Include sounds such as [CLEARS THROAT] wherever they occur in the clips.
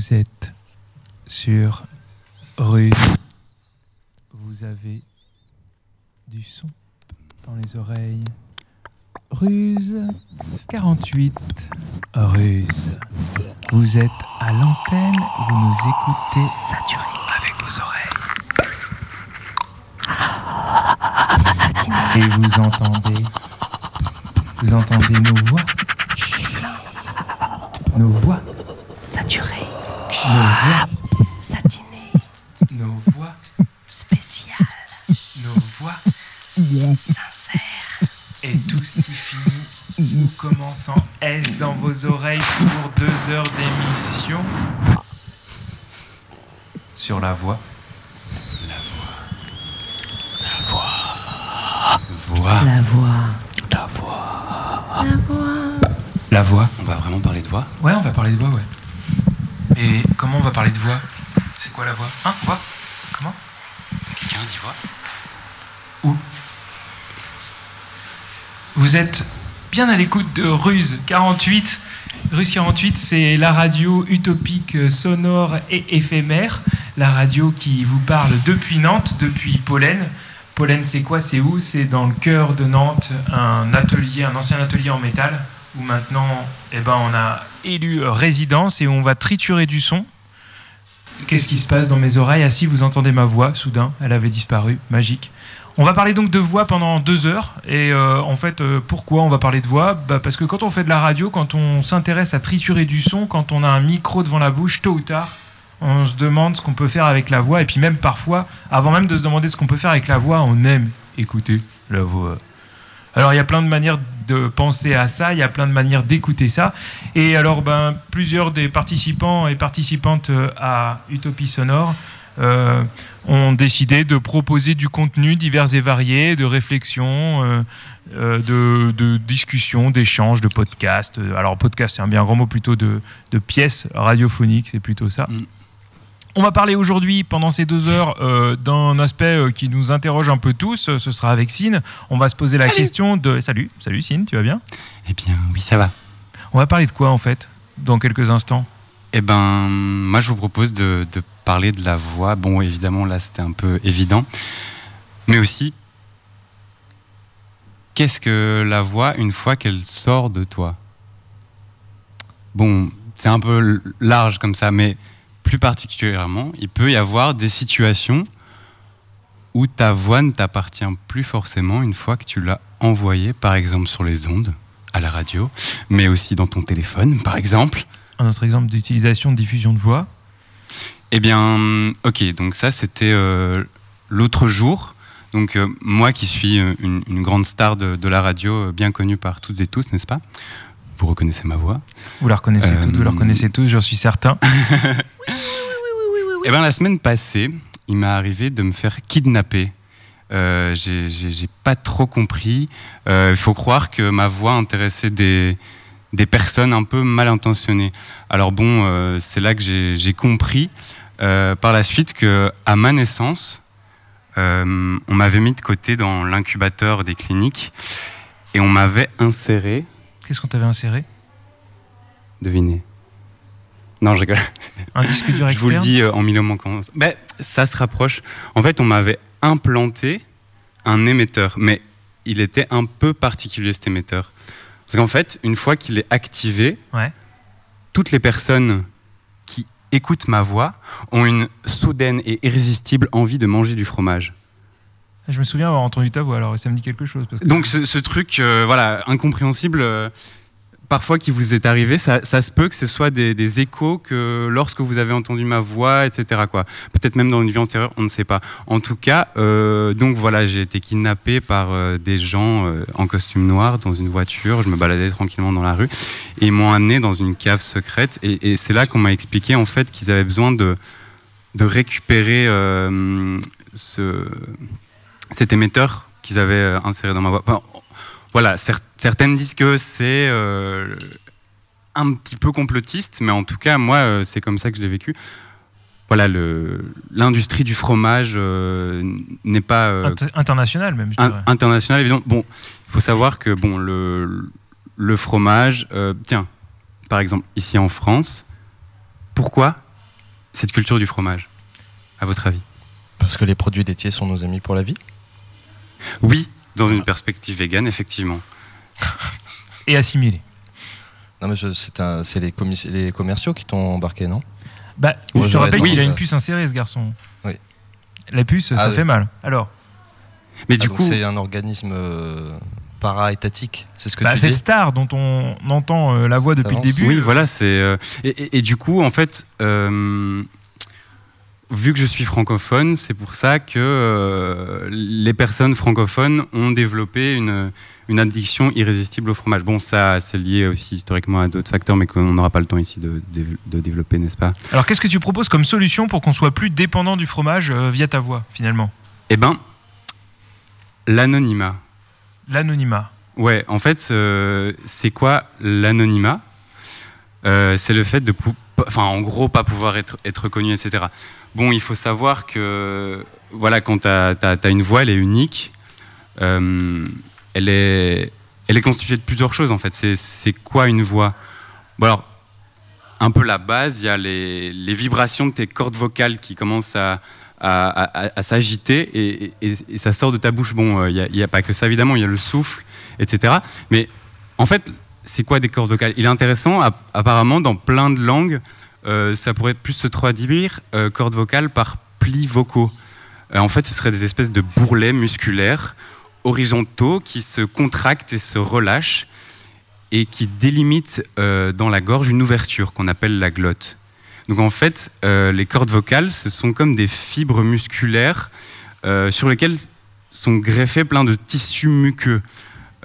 Vous êtes sur Ruse. Vous avez du son dans les oreilles. Ruse 48. Ruse. Vous êtes à l'antenne, vous nous écoutez saturé avec vos oreilles. Et vous entendez Vous entendez nos voix Nos voix Saturé, Nos voix satiné, Nos voix spécial, Nos voix sincère. Et tout ce qui finit ou commence en S dans vos oreilles pour deux heures d'émission. Sur la voix. Voix. La voix, La voix. la voix. La voix. On va vraiment parler de voix? Ouais, on va parler de voix, ouais. Comment on va parler de voix? C'est quoi la voix? Hein? Voix Comment? Quelqu'un dit voix? Où? Vous êtes bien à l'écoute de Ruse 48. Ruse 48, c'est la radio utopique euh, sonore et éphémère. La radio qui vous parle depuis Nantes, depuis Pollen. Pollen, c'est quoi? C'est où? C'est dans le cœur de Nantes, un atelier, un ancien atelier en métal, où maintenant, eh ben, on a élu résidence et on va triturer du son. Qu'est-ce qui se passe dans mes oreilles? Ah si, vous entendez ma voix, soudain, elle avait disparu, magique. On va parler donc de voix pendant deux heures. Et euh, en fait, euh, pourquoi on va parler de voix? Bah, Parce que quand on fait de la radio, quand on s'intéresse à triturer du son, quand on a un micro devant la bouche, tôt ou tard, on se demande ce qu'on peut faire avec la voix. Et puis même parfois, avant même de se demander ce qu'on peut faire avec la voix, on aime écouter la voix. Alors il y a plein de manières de penser à ça, il y a plein de manières d'écouter ça. Et alors ben, plusieurs des participants et participantes euh, à Utopie Sonore euh, ont décidé de proposer du contenu divers et varié, de réflexion, euh, de, de discussion, d'échange, de podcast. Euh, Alors podcast, c'est un bien grand mot plutôt de, de pièces radiophoniques, c'est plutôt ça. Mm. On va parler aujourd'hui, pendant ces deux heures, euh, d'un aspect euh, qui nous interroge un peu tous. Euh, Ce sera avec Sine. On va se poser la question de... Salut, salut Sine, tu vas bien? Eh bien, oui, ça va. On va parler de quoi en fait dans quelques instants? Eh ben, moi, je vous propose de, de parler de la voix. Bon, évidemment, là, c'était un peu évident. Mais aussi, qu'est-ce que la voix une fois qu'elle sort de toi? Bon, c'est un peu large comme ça, mais plus particulièrement, il peut y avoir des situations où ta voix ne t'appartient plus forcément une fois que tu l'as envoyée, par exemple sur les ondes, à la radio, mais aussi dans ton téléphone, par exemple. Un autre exemple d'utilisation de diffusion de voix? Eh bien, ok, donc ça c'était euh, l'autre jour. Donc euh, moi qui suis euh, une, une grande star de, de la radio, bien connue par toutes et tous, n'est-ce pas? Vous reconnaissez ma voix. Vous la reconnaissez Euh, toutes, vous la reconnaissez tous, j'en suis certain. [LAUGHS] Eh bien la semaine passée, il m'est arrivé de me faire kidnapper. Euh, j'ai- pas trop compris. Euh, Il faut croire que ma voix intéressait des, des personnes un peu mal intentionnées. Alors bon, euh, c'est là que j'ai compris euh, par la suite que à ma naissance, euh, on m'avait mis de côté dans l'incubateur des cliniques et on m'avait inséré. Qu'est-ce qu'on t'avait inséré? Devinez. Non, je rigole. Un disque dur externe [LAUGHS] Je vous le dis euh, en mille manquant. Ben, ça se rapproche. En fait, on m'avait implanté un émetteur, mais il était un peu particulier cet émetteur. Parce qu'en fait, une fois qu'il est activé, Ouais. toutes les personnes qui écoutent ma voix ont une soudaine et irrésistible envie de manger du fromage. Je me souviens avoir entendu ta voix, alors ça me dit quelque chose. Donc ce, truc, euh, voilà, incompréhensible, euh, parfois qui vous est arrivé, ça, ça se peut que ce soit des, échos que lorsque vous avez entendu ma voix, etc. Quoi. Peut-être même dans une vie antérieure, on ne sait pas. En tout cas, euh, donc voilà, j'ai été kidnappé par des gens en costume noir dans une voiture. Je me baladais tranquillement dans la rue et ils m'ont amené dans une cave secrète. Et, c'est là qu'on m'a expliqué en fait qu'ils avaient besoin de récupérer ce cet émetteur qu'ils avaient euh, inséré dans ma voix. Enfin, voilà, cer- certaines disent que c'est euh, un petit peu complotiste, mais en tout cas, moi, euh, c'est comme ça que je l'ai vécu. Voilà, l'industrie du fromage euh, n'est pas euh, Inter- international même, je dirais. internationale, évidemment. Bon, il faut savoir que bon, le, le fromage, euh, tiens, par exemple, ici en France, pourquoi cette culture du fromage, à votre avis? Parce que les produits laitiers sont nos amis pour la vie? Oui, dans une perspective végane, effectivement. [LAUGHS] Et assimilé. Non, mais c'est les, commerciaux qui t'ont embarqué, non? Bah, Moi, je te rappelle qu'il a une puce insérée, ce garçon. Oui. La puce, Ah ça oui. fait mal. Alors, Mais Ah, du donc coup, c'est un organisme euh, para-étatique, c'est ce que bah, tu cette dis? star dont on entend euh, la voix depuis le début. Oui, voilà, c'est. euh, et, et- et du coup, en fait, euh, vu que je suis francophone, c'est pour ça que euh, les personnes francophones ont développé une, une addiction irrésistible au fromage. Bon, ça, c'est lié aussi historiquement à d'autres facteurs, mais qu'on n'aura pas le temps ici de, de- de développer, n'est-ce pas? Alors, qu'est-ce que tu proposes comme solution pour qu'on soit plus dépendant du fromage euh, via ta voix, finalement? Eh ben, l'anonymat. L'anonymat. Ouais, en fait, euh, c'est quoi l'anonymat? Euh, C'est le fait de, enfin, en gros, pas pouvoir être, être reconnu, etc. Bon, il faut savoir que, voilà, quand tu as, une voix, elle est unique. Euh, elle, est, elle est constituée de plusieurs choses, en fait. C'est- quoi une voix? Bon, alors, un peu la base, il y a les, vibrations de tes cordes vocales qui commencent à, à, à- s'agiter et, et- ça sort de ta bouche. Bon, euh, il n'y a, pas que ça, évidemment, il y a le souffle, etc. Mais en fait, c'est quoi des cordes vocales? Il est intéressant, app- apparemment, dans plein de langues, ça pourrait plus se traduire euh, cordes vocales par plis vocaux. Euh, en fait, ce seraient des espèces de bourrelets musculaires horizontaux qui se contractent et se relâchent et qui délimitent euh, dans la gorge une ouverture qu'on appelle la glotte. Donc en fait, euh, les cordes vocales, ce sont comme des fibres musculaires euh, sur lesquelles sont greffés plein de tissus muqueux.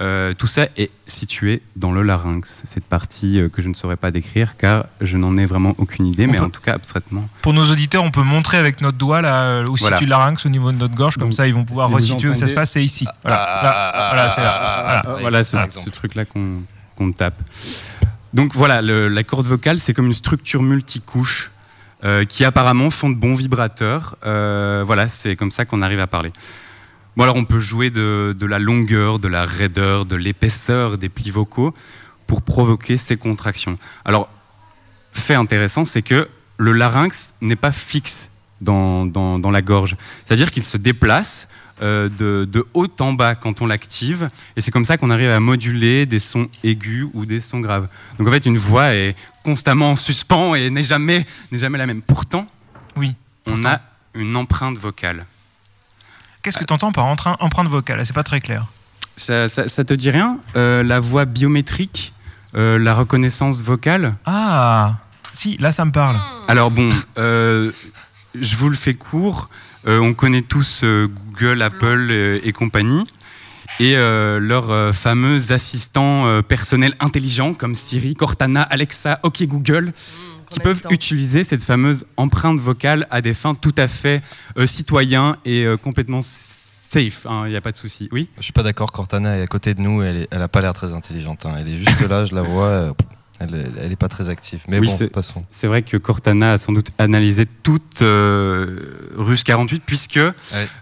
Euh, tout ça est situé dans le larynx, cette partie euh, que je ne saurais pas décrire car je n'en ai vraiment aucune idée, On mais peut- en tout cas abstraitement. Pour nos auditeurs, on peut montrer avec notre doigt là, euh, où Voilà. situe le larynx au niveau de notre gorge, comme ça ils vont pouvoir si resituer où ça se passe, c'est ici. Voilà, là, voilà, c'est là. Voilà. Ah, ce, truc-là qu'on tape. Donc voilà, le- la corde vocale, c'est comme une structure multicouche euh, qui apparemment font de bons vibrateurs. Voilà, c'est comme ça qu'on arrive à parler. Bon alors on peut jouer de, de la longueur, de la raideur, de l'épaisseur des plis vocaux pour provoquer ces contractions. Alors, fait intéressant, c'est que le larynx n'est pas fixe dans, dans- dans la gorge. C'est-à-dire qu'il se déplace euh, de, de haut en bas quand on l'active, et c'est comme ça qu'on arrive à moduler des sons aigus ou des sons graves. Donc en fait, une voix est constamment en suspens et n'est jamais, n'est jamais la même. Pourtant, Oui. on a une empreinte vocale. Qu'est-ce que tu entends par empreinte vocale? C'est pas très clair. Ça, ça- ça te dit rien? Euh, La voix biométrique, euh, la reconnaissance vocale? Ah, si, là ça me parle. Alors bon, euh, je vous le fais court. On connaît tous Google, Apple et compagnie. Et leurs fameux assistants personnels intelligents comme Siri, Cortana, Alexa, OK Google, qui peuvent utiliser cette fameuse empreinte vocale à des fins tout à fait euh, citoyens et euh, complètement safe. hein, Il n'y a pas de souci. Oui? Je suis pas d'accord, Cortana est à côté de nous, elle, est- elle a pas l'air très intelligente. hein. Elle est juste là, je la vois, euh, elle, est- elle est pas très active. Mais Oui, bon, c'est- passons. C'est vrai que Cortana a sans doute analysé toute euh, Russe 48 puisque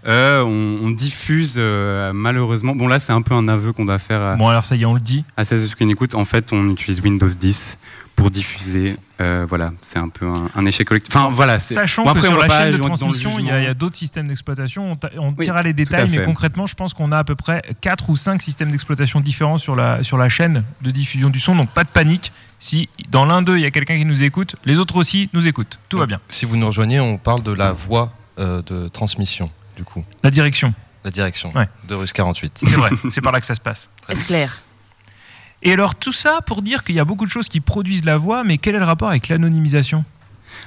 euh, on, on diffuse euh, malheureusement. Bon là c'est un peu un aveu qu'on doit faire à, Bon, alors ça y est, on le dit. à celles et ceux qui écoutent. En fait on utilise Windows 10 pour diffuser. Euh, voilà, c'est un peu un, un échec collectif. Enfin voilà. c'est- Sachant Bon, que après, on sur la pas chaîne de transmission, il y a, d'autres systèmes d'exploitation. On, on Oui, les détails, mais concrètement, je pense qu'on a à peu près 4 ou 5 systèmes d'exploitation différents sur la, sur la chaîne de diffusion du son. Donc pas de panique. Si dans l'un d'eux, il y a quelqu'un qui nous écoute, les autres aussi nous écoutent. Tout va bien. Si vous nous rejoignez, on parle de la voie euh, de transmission, du coup, La direction, la direction Ouais. de Russe 48. c'est vrai, c'est par là que ça se passe. Est-ce clair? Et alors tout ça pour dire qu'il y a beaucoup de choses qui produisent la voix, mais quel est le rapport avec l'anonymisation?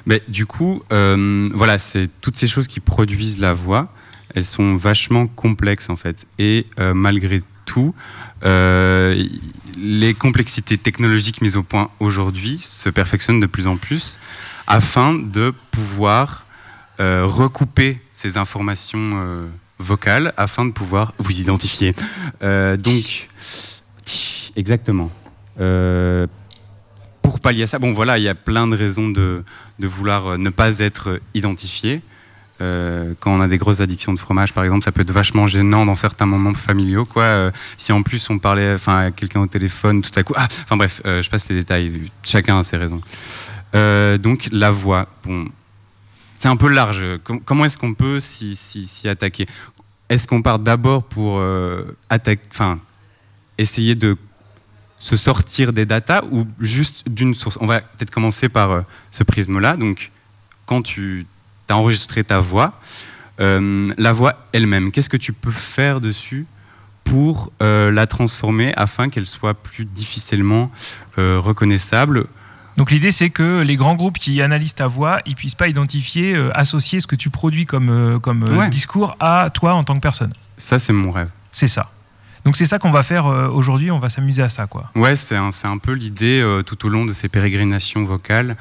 Mais du coup, euh, voilà, c'est toutes ces choses qui produisent la voix. Elles sont vachement complexes en fait. Et euh, malgré tout, euh, les complexités technologiques mises au point aujourd'hui se perfectionnent de plus en plus afin de pouvoir recouper ces informations vocales afin de pouvoir vous identifier. Donc, exactement. Euh, pour pallier à ça, bon voilà, il y a plein de raisons de, vouloir euh, ne pas être identifié. Euh, quand on a des grosses addictions de fromage, par exemple, ça peut être vachement gênant dans certains moments familiaux. Quoi. Si en plus on parlait à quelqu'un au téléphone, tout à coup. Ah, enfin bref, je passe les détails. Chacun a ses raisons. Donc la voix. Bon, c'est un peu large. Com- comment est-ce qu'on peut s'y attaquer? Est-ce qu'on part d'abord pour attaquer, essayer de se sortir des datas ou juste d'une source? On va peut-être commencer par euh, ce prisme-là. Donc, quand tu as enregistré ta voix, euh, la voix elle-même, qu'est-ce que tu peux faire dessus pour euh, la transformer afin qu'elle soit plus difficilement reconnaissable? Donc l'idée c'est que les grands groupes qui analysent ta voix, ils puissent pas identifier, associer ce que tu produis comme, comme Ouais. discours à toi en tant que personne. Ça, c'est mon rêve. C'est ça. Donc c'est ça qu'on va faire euh, aujourd'hui, on va s'amuser à ça quoi. Ouais, c'est un, un peu l'idée euh, tout au long de ces pérégrinations vocales.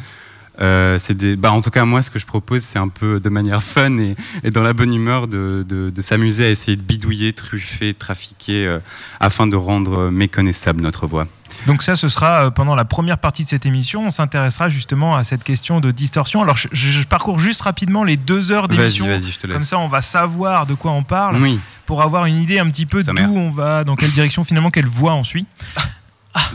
Euh, des, bah, en tout cas, moi, ce que je propose, c'est un peu de manière fun et, dans la bonne humeur de, de- s'amuser à essayer de bidouiller, truffer, trafiquer, afin de rendre méconnaissable notre voix. Donc ça, ce sera euh, pendant la première partie de cette émission. On s'intéressera justement à cette question de distorsion. Alors je, je- je parcours juste rapidement les deux heures d'émission. vas-y, je te laisse. Comme ça, on va savoir de quoi on parle oui, pour avoir une idée un petit peu d'où on va, dans quelle direction finalement, quelle voie on suit. Ah.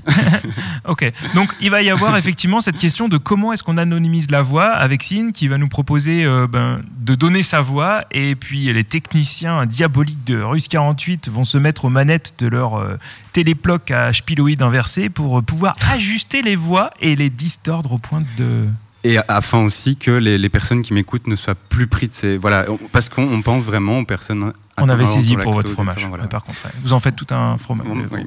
[LAUGHS] ok, donc il va y avoir effectivement cette question de comment est-ce qu'on anonymise la voix avec Sine qui va nous proposer euh, ben, de donner sa voix et puis les techniciens diaboliques de Russe 48 vont se mettre aux manettes de leur euh, téléploc à spiloïde inversé pour euh, pouvoir ajuster les voix et les distordre au point de... et afin aussi que les, les personnes qui m'écoutent ne soient plus pris de ces. Voilà, parce qu'on on pense vraiment aux personnes. On avait saisi pour votre fromage. voilà. par contre, ouais. vous en faites tout un fromage. Bon, oui.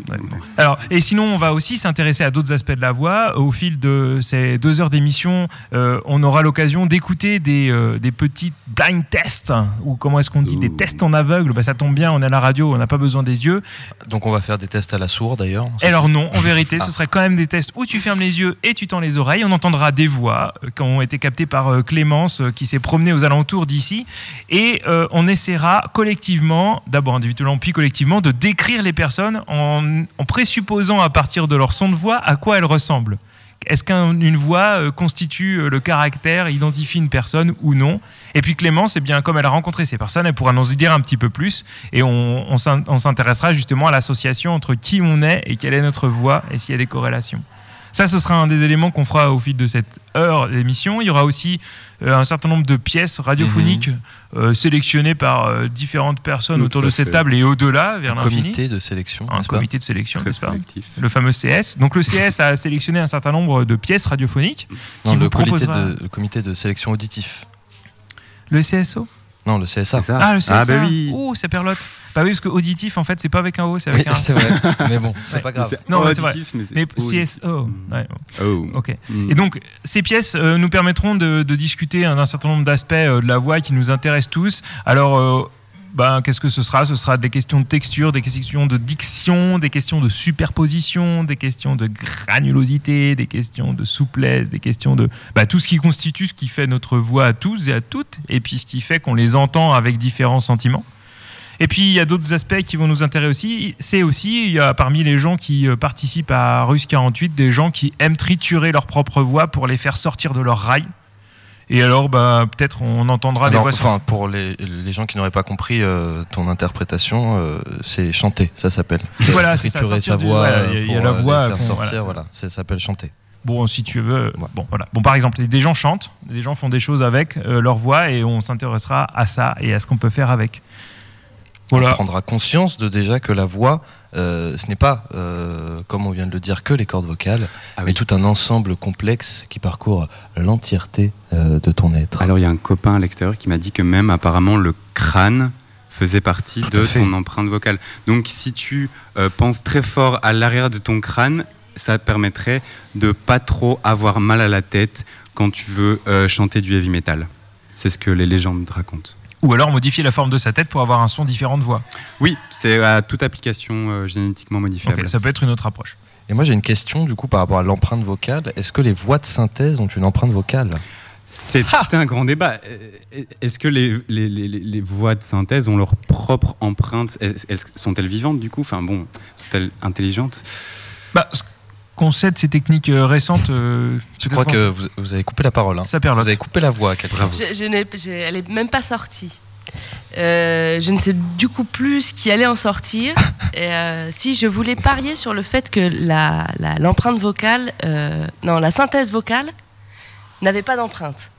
Alors, et sinon, on va aussi s'intéresser à d'autres aspects de la voix. Au fil de ces deux heures d'émission, euh, on aura l'occasion d'écouter des, euh, des petits blind tests, ou comment est-ce qu'on dit, des tests en aveugle. Bah, ça tombe bien, on est à la radio, on n'a pas besoin des yeux. Donc on va faire des tests à la sourde d'ailleurs. Alors non, en vérité, [LAUGHS] Ah. ce serait quand même des tests où tu fermes les yeux et tu tends les oreilles. On entendra des voix euh, qui ont été captées par Clémence, qui s'est promenée aux alentours d'ici. Et euh, on essaiera collectivement, d'abord individuellement puis collectivement, de décrire les personnes en, présupposant à partir de leur son de voix à quoi elles ressemblent. Est-ce qu'une voix euh, constitue euh, le caractère, identifie une personne ou non? Et puis Clémence, eh bien, comme elle a rencontré ces personnes, elle pourra nous y dire un petit peu plus. Et on, on s'intéressera justement à l'association entre qui on est et quelle est notre voix et s'il y a des corrélations. Ça, ce sera un des éléments qu'on fera au fil de cette heure d'émission. Il y aura aussi euh, un certain nombre de pièces radiophoniques euh, sélectionnées par euh, différentes personnes Tout autour de cette fait. table et au-delà, vers Un l'infini. comité de sélection. Un comité de sélection, Très n'est-ce pas sélectif. le fameux CS. Donc le CS a sélectionné un certain nombre de pièces radiophoniques. Non, qui le, vous comité proposera- de, le comité de sélection auditif. Le CSO Non, le CSA. Ah, le CSA. Ah, bah oui. Ouh, c'est perlotte. Bah oui, parce que auditif, en fait, c'est pas avec un O, c'est Oui, avec un [LAUGHS] c'est vrai. Mais bon, c'est Ouais. pas grave. Non, c'est vrai. auditif, mais c'est Mais. CSO. Ouais, Oh. ok. Mm. Et donc, ces pièces euh, nous permettront de, de discuter d'un certain nombre d'aspects euh, de la voix qui nous intéressent tous. Alors, euh, ben, qu'est-ce que ce sera? Ce sera des questions de texture, des questions de diction, des questions de superposition, des questions de granulosité, des questions de souplesse, des questions de bah, tout ce qui constitue ce qui fait notre voix à tous et à toutes, et puis ce qui fait qu'on les entend avec différents sentiments. Et puis il y a d'autres aspects qui vont nous intéresser aussi. C'est aussi, il y a parmi les gens qui euh, participent à Russe 48, des gens qui aiment triturer leur propre voix pour les faire sortir de leur rail. Et alors, bah, peut-être on entendra Alors, des voix. enfin, pour les, les gens qui n'auraient pas compris euh, ton interprétation, euh, c'est chanter, ça s'appelle. [LAUGHS] Voilà, c'est ça, sa voix voilà, il y a- y la euh, voix, faire bon, sortir, voilà, voilà, ça s'appelle chanter. Bon, si tu veux. Ouais. Bon, voilà. Bon, par exemple, des gens chantent, des gens font des choses avec euh, leur voix et on s'intéressera à ça et à ce qu'on peut faire avec. On Voilà. prendra conscience de déjà que la voix, euh, ce n'est pas, euh, comme on vient de le dire, que les cordes vocales, Ah mais tout un ensemble complexe qui parcourt l'entièreté euh, de ton être. Alors il y a un copain à l'extérieur qui m'a dit que même apparemment le crâne faisait partie Tout de ton empreinte vocale. Donc si tu penses très fort à l'arrière de ton crâne, ça te permettrait de pas trop avoir mal à la tête quand tu veux chanter du heavy metal. C'est ce que les légendes racontent. Ou alors modifier la forme de sa tête pour avoir un son différent de voix. Oui, c'est à toute application euh, génétiquement modifiable. Ça peut être une autre approche. Et moi j'ai une question du coup par rapport à l'empreinte vocale. Est-ce que les voix de synthèse ont une empreinte vocale? C'est tout un grand débat. Euh, Est-ce que les, les- les- les voix de synthèse ont leur propre empreinte? Sont-elles vivantes du coup? Enfin bon, sont-elles intelligentes? Bah, qu'on sait de ces techniques euh, récentes, euh, Je crois que vous, vous avez coupé la parole. hein. ça Vous avez coupé la voix à quelqu'un. Je, je elle est même pas sortie. Euh, je ne sais du coup plus ce qui allait en sortir. Et, euh, si je voulais parier sur le fait que la- la- l'empreinte vocale, euh, non, la synthèse vocale n'avait pas d'empreinte.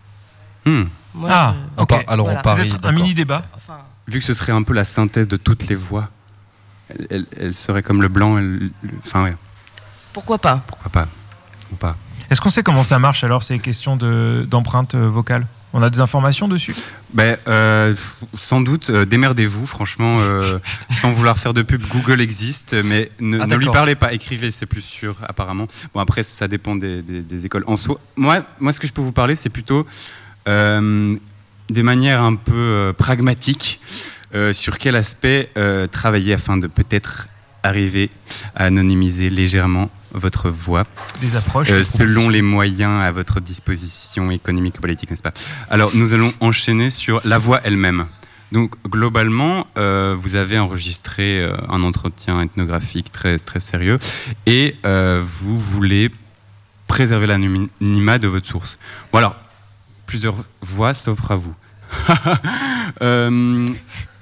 Hmm. Moi, Ah, je- alors Voilà. on parie. Peut-être un mini débat. enfin, Vu que ce serait un peu la synthèse de toutes les voix, elle, elle- elle serait comme le blanc. elle- le- Enfin, ouais, pourquoi pas pourquoi pas Ou pas. Est-ce qu'on sait comment ça marche alors ces questions de- d'empreinte euh, vocale On a des informations dessus? Ben, euh, sans doute, euh, démerdez-vous, franchement, euh, sans vouloir faire de pub. Google existe, mais ne, Ah, ne lui parlez pas, écrivez, c'est plus sûr, apparemment. Bon, après, ça dépend des, des- des écoles. En soi, moi, moi, ce que je peux vous parler, c'est plutôt euh, des manières un peu euh, pragmatiques euh, sur quel aspect euh, travailler afin de peut-être arriver à anonymiser légèrement votre voix. Des approches Euh, selon les moyens à votre disposition économique et politique, n'est-ce pas? Alors, nous allons enchaîner sur la voix elle-même. Donc, globalement, euh, vous avez enregistré euh, un entretien ethnographique très, très sérieux et vous voulez préserver l'anonymat de votre source. Bon, alors, plusieurs voix s'offrent à vous. [LAUGHS]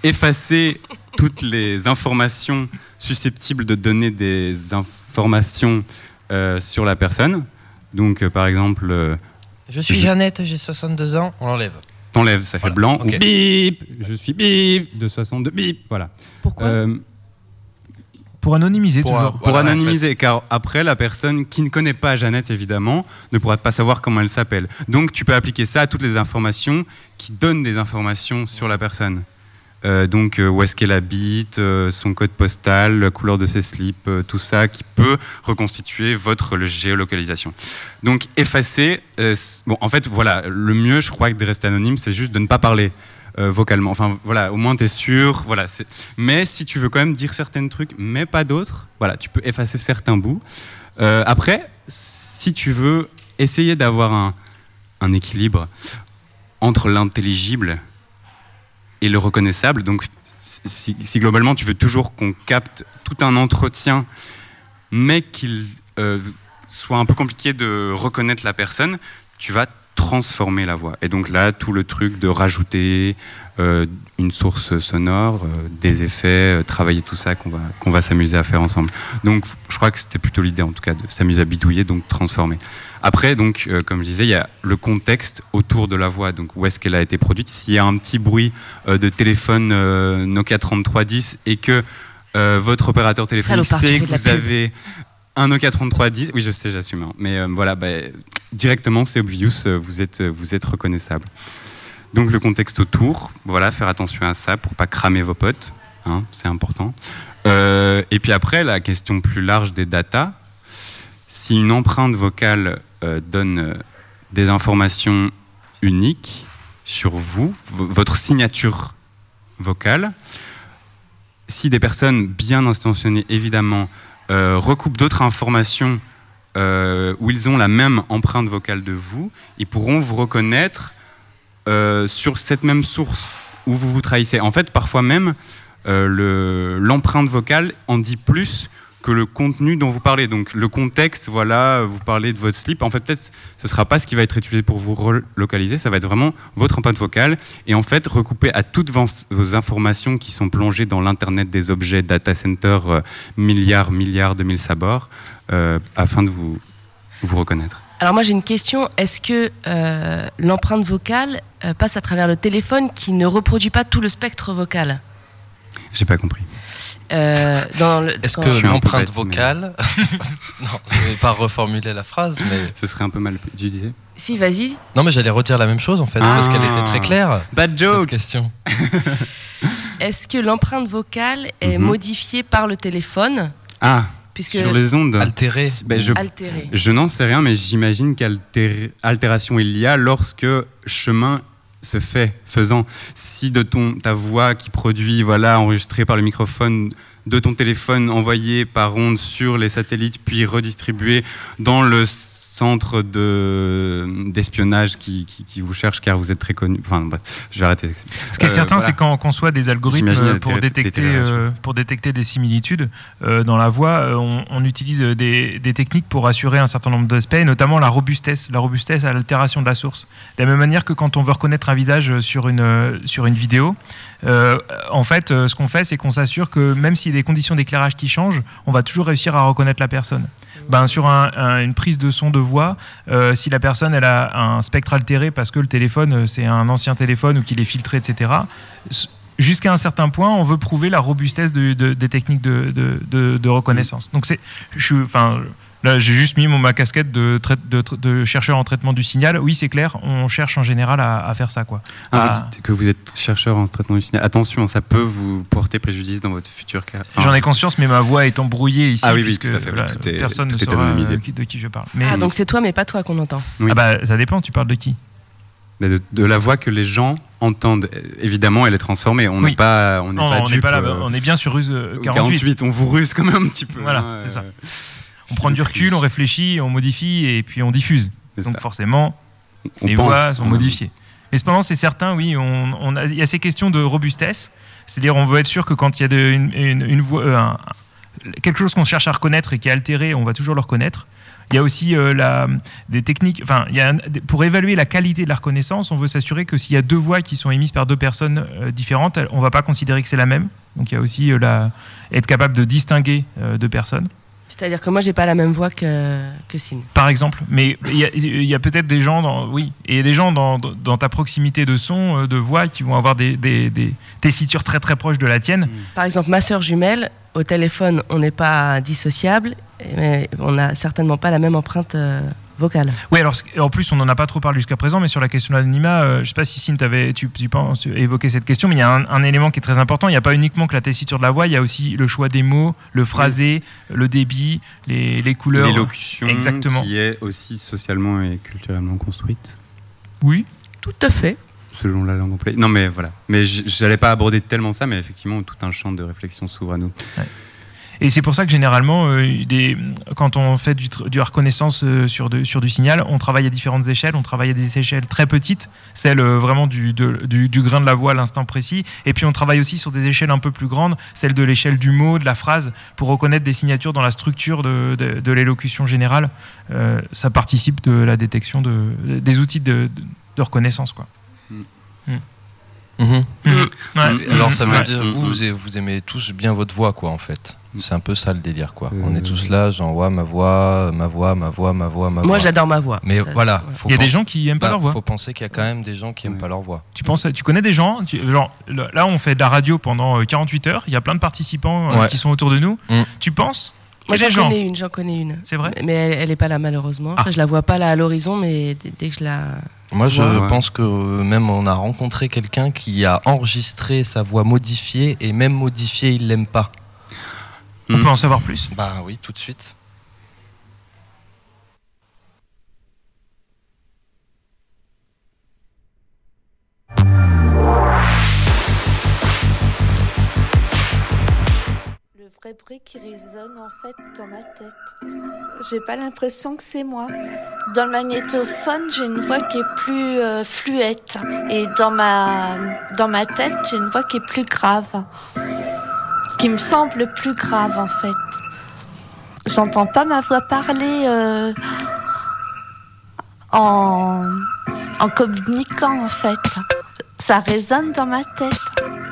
Effacer toutes les informations susceptibles de donner des informations euh, sur la personne. Donc, euh, par exemple, euh, Je suis Je- Jeannette, j'ai 62 ans, on l'enlève. t'enlèves, ça fait Voilà, blanc. Ou bip, je suis bip, de 62, bip, voilà. Pourquoi Euh, Pour anonymiser Pour, toujours. pour Voilà, en anonymiser, car après, la personne qui ne connaît pas Jeannette, évidemment, ne pourra pas savoir comment elle s'appelle. Donc, tu peux appliquer ça à toutes les informations qui donnent des informations sur la personne. Euh, donc, euh, où est-ce qu'elle habite, euh, son code postal, la couleur de ses slips, tout ça qui peut reconstituer votre géolocalisation. Donc, effacer, bon, en fait, voilà, le mieux, je crois, de rester anonyme, c'est juste de ne pas parler. vocalement. Enfin, voilà, au moins tu es sûr. Voilà, mais si tu veux quand même dire certains trucs, mais pas d'autres, voilà, tu peux effacer certains bouts. Après, si tu veux essayer d'avoir un équilibre entre l'intelligible et le reconnaissable, donc si, globalement tu veux toujours qu'on capte tout un entretien, mais qu'il euh, soit un peu compliqué de reconnaître la personne, tu vas transformer la voix. Et donc là, tout le truc de rajouter euh, une source sonore, euh, des effets, travailler tout ça qu'on va, qu'on va s'amuser à faire ensemble. Donc je crois que c'était plutôt l'idée en tout cas de s'amuser à bidouiller, donc transformer. Après, donc, euh, comme je disais, il y a le contexte autour de la voix, donc où est-ce qu'elle a été produite? S'il y a un petit bruit euh, de téléphone euh, Nokia 3310 et que votre opérateur téléphonique sait que vous avez un Nokia 3310, oui je sais, j'assume, hein. mais voilà, bah, directement c'est obvious, vous êtes, vous êtes reconnaissable. Donc le contexte autour, voilà, faire attention à ça pour pas cramer vos potes, hein, c'est important. Euh, et puis après, la question plus large des datas, si une empreinte vocale donne euh, des informations uniques sur vous, votre signature vocale, si des personnes bien intentionnées, évidemment, euh, recoupent d'autres informations euh, où ils ont la même empreinte vocale de vous, ils pourront vous reconnaître euh, sur cette même source où vous vous trahissez. En fait, parfois même, euh, le- l'empreinte vocale en dit plus que le contenu dont vous parlez. Donc le contexte, voilà, vous parlez de votre slip. En fait, peut-être ce sera pas ce qui va être utilisé pour vous relocaliser, ça va être vraiment votre empreinte vocale et en fait recouper à toutes vos, vos informations qui sont plongées dans l'internet des objets, data center, euh, milliards, milliards de mille sabords, euh, afin de vous, vous reconnaître. Alors moi j'ai une question. Est-ce que euh, l'empreinte vocale passe à travers le téléphone qui ne reproduit pas tout le spectre vocal? J'ai pas compris. Euh, dans le- Est-ce que l'empreinte bête, mais- vocale. [LAUGHS] non, je vais pas reformuler la phrase, mais. Ce serait un peu mal utilisé. Si, vas-y. Non, mais j'allais redire la même chose en fait, parce Ah. qu'elle était très claire. Bad Cette joke question. [LAUGHS] Est-ce que l'empreinte vocale est Mhm. modifiée par le téléphone? Ah, puisque sur les ondes. Altérée. Ben, je altérée Je n'en sais rien, mais j'imagine qu'altération il y a lorsque chemin se fait, faisant. Si de ton, ta voix qui produit, voilà, enregistrée par le microphone de ton téléphone, envoyé par onde sur les satellites, puis redistribué dans le centre de- d'espionnage qui, qui, qui vous cherche car vous êtes très connu. Enfin, bref, je vais arrêter. Ce qui est Euh, certain, voilà. c'est quand on conçoit des algorithmes la pour détecter, euh, pour détecter des similitudes euh, dans la voix, euh, on, on utilise des, des techniques pour assurer un certain nombre d'aspects, notamment la robustesse, la robustesse à l'altération de la source. De la même manière que quand on veut reconnaître un visage sur une, euh, sur une vidéo, euh, en fait, euh, ce qu'on fait, c'est qu'on s'assure que même si y a des conditions d'éclairage qui changent, on va toujours réussir à reconnaître la personne. Ben, sur un- un- une prise de son de voix, euh, si la personne elle a un spectre altéré parce que le téléphone c'est un ancien téléphone ou qu'il est filtré, etc. Jusqu'à un certain point, on veut prouver la robustesse de- de- des techniques de, reconnaissance. Donc c'est, je enfin, là j'ai juste mis mon, ma casquette de, trai- de, tr- de chercheur en traitement du signal. Oui, c'est clair, on cherche en général à, à faire ça, quoi. Ah, Ah. Vous dites que vous êtes chercheur en traitement du signal. Attention, ça peut vous porter préjudice dans votre futur carrière. Enfin, J'en ai conscience, mais ma voix est embrouillée ici. Ah oui, oui, tout à fait, oui, voilà, tout est- personne tout ne est saura anonymisé. euh, de qui je parle. Mais Ah, donc c'est toi, mais pas toi qu'on entend. Oui. ah bah, ça dépend. Tu parles de qui? De, de la voix que les gens entendent. Euh, Évidemment, elle est transformée. On n'est Oui. pas, on n'est pas on pas là. euh, On est bien sur ruse euh, au 48. on vous ruse quand même un petit peu. Voilà, hein, c'est ça. On prend du recul, on réfléchit, on modifie et puis on diffuse. Donc forcément, on les pense, voix sont on- modifiées. Mais cependant, c'est certain, oui, on, on a- il y a ces questions de robustesse. C'est-à-dire, on veut être sûr que quand il y a de- une, une- une voix, euh, un- quelque chose qu'on cherche à reconnaître et qui est altéré, on va toujours le reconnaître. Il y a aussi euh, la, des techniques. Enfin, il y a un- des- pour évaluer la qualité de la reconnaissance, on veut s'assurer que s'il y a deux voix qui sont émises par deux personnes euh, différentes, on ne va pas considérer que c'est la même. Donc, il y a aussi la, être capable de distinguer deux personnes. C'est-à-dire que moi, j'ai pas la même voix que, que. Par exemple, mais il y a, peut-être des gens, dans, oui, et des gens dans, dans ta proximité de son, euh, de voix, qui vont avoir des, des, des tessitures très très proches de la tienne. Par exemple, ma sœur jumelle, au téléphone, on n'est pas dissociable, mais on n'a certainement pas la même empreinte euh, vocale. Oui, alors en plus, on n'en a pas trop parlé jusqu'à présent, mais sur la question de l'anonymat, euh, je ne sais pas si Cine, t'avais- tu, tu penses évoquer cette question, mais il y a un, un élément qui est très important. Il n'y a pas uniquement que la tessiture de la voix, il y a aussi le choix des mots, le phrasé, le débit, les, les couleurs. L'élocution Exactement. qui est aussi socialement et culturellement construite, Oui. Tout à fait. selon la langue employée. Non, mais voilà. Mais je n'allais pas aborder tellement ça, mais effectivement, tout un champ de réflexion s'ouvre à nous. Et c'est pour ça que généralement, euh, des, quand on fait du, du reconnaissance euh, sur, de- sur du signal, on travaille à différentes échelles. On travaille à des échelles très petites, celle euh, vraiment du, de- du, du grain de la voix à l'instant précis. Et puis on travaille aussi sur des échelles un peu plus grandes, celle de l'échelle du mot, de la phrase, pour reconnaître des signatures dans la structure de, l'élocution générale. Ça participe de la détection de, des outils de, reconnaissance. Quoi. Mhm. Ouais. Alors ça veut Ouais. dire vous, vous, aimez- vous aimez tous bien votre voix quoi en fait. C'est un peu ça le délire quoi. On Euh, est tous là, genre ouais, ma voix, ma voix, ma voix, ma voix, ma voix. Moi, j'adore ma voix. Mais Ça, voilà, Il y a des gens qui aiment pas bah, leur voix. Faut penser qu'il y a quand même des gens qui aiment pas leur voix. Tu penses, tu connais des gens, tu- genre là on fait de la radio pendant euh, 48 heures, il y a plein de participants euh, qui sont autour de nous. Mm. Tu penses Moi, j'en connais une, j'en connais une. C'est vrai Mais elle, elle est pas là, malheureusement. Enfin, Ah. je la vois pas là à l'horizon, mais dès, dès que je la. Moi je Ouais. pense que euh, même on a rencontré quelqu'un qui a enregistré sa voix modifiée et même modifiée il l'aime pas. On peut en savoir plus? Bah oui, tout de suite. Vrai bruit qui résonne en fait dans ma tête. J'ai pas l'impression que c'est moi. Dans le magnétophone, j'ai une voix qui est plus euh, fluette. Et dans ma, dans ma tête, j'ai une voix qui est plus grave. Qui me semble plus grave en fait. J'entends pas ma voix parler euh, en, en communiquant en fait. Ça résonne dans ma tête.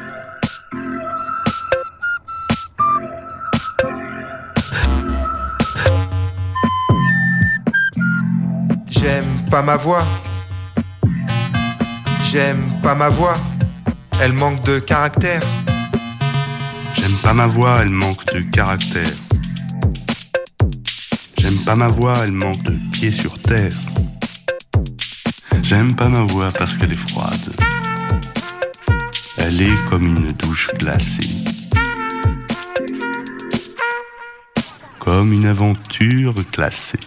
J'aime pas ma voix. J'aime pas ma voix. Elle manque de caractère. J'aime pas ma voix, elle manque de caractère. J'aime pas ma voix, elle manque de pied sur terre. J'aime pas ma voix parce qu'elle est froide. Elle est comme une douche glacée. Comme une aventure classée.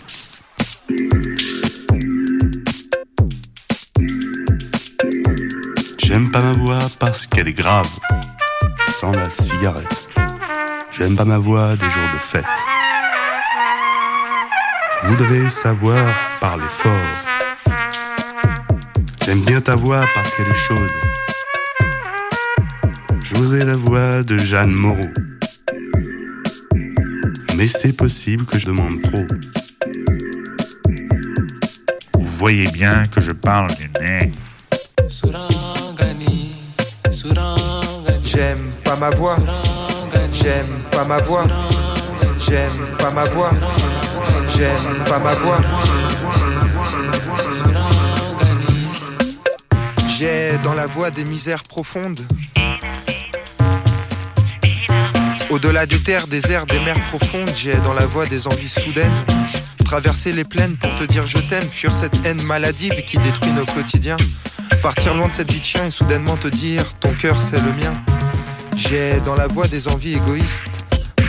Pas ma voix parce qu'elle est grave, sans la cigarette. J'aime pas ma voix des jours de fête. Je voudrais savoir parler fort. J'aime bien ta voix parce qu'elle est chaude. Je voudrais la voix de Jeanne Moreau. Mais c'est possible que je demande trop. Vous voyez bien que je parle du nez. Pas ma voix. J'aime pas ma voix, j'aime pas ma voix, j'aime pas ma voix. J'ai dans la voix des misères profondes. Au-delà des terres, des airs, des mers profondes, j'ai dans la voix des envies soudaines. Traverser les plaines pour te dire je t'aime, fuir cette haine maladive qui détruit nos quotidiens. Partir loin de cette vie de chien et soudainement te dire ton cœur c'est le mien. J'ai dans la voix des envies égoïstes.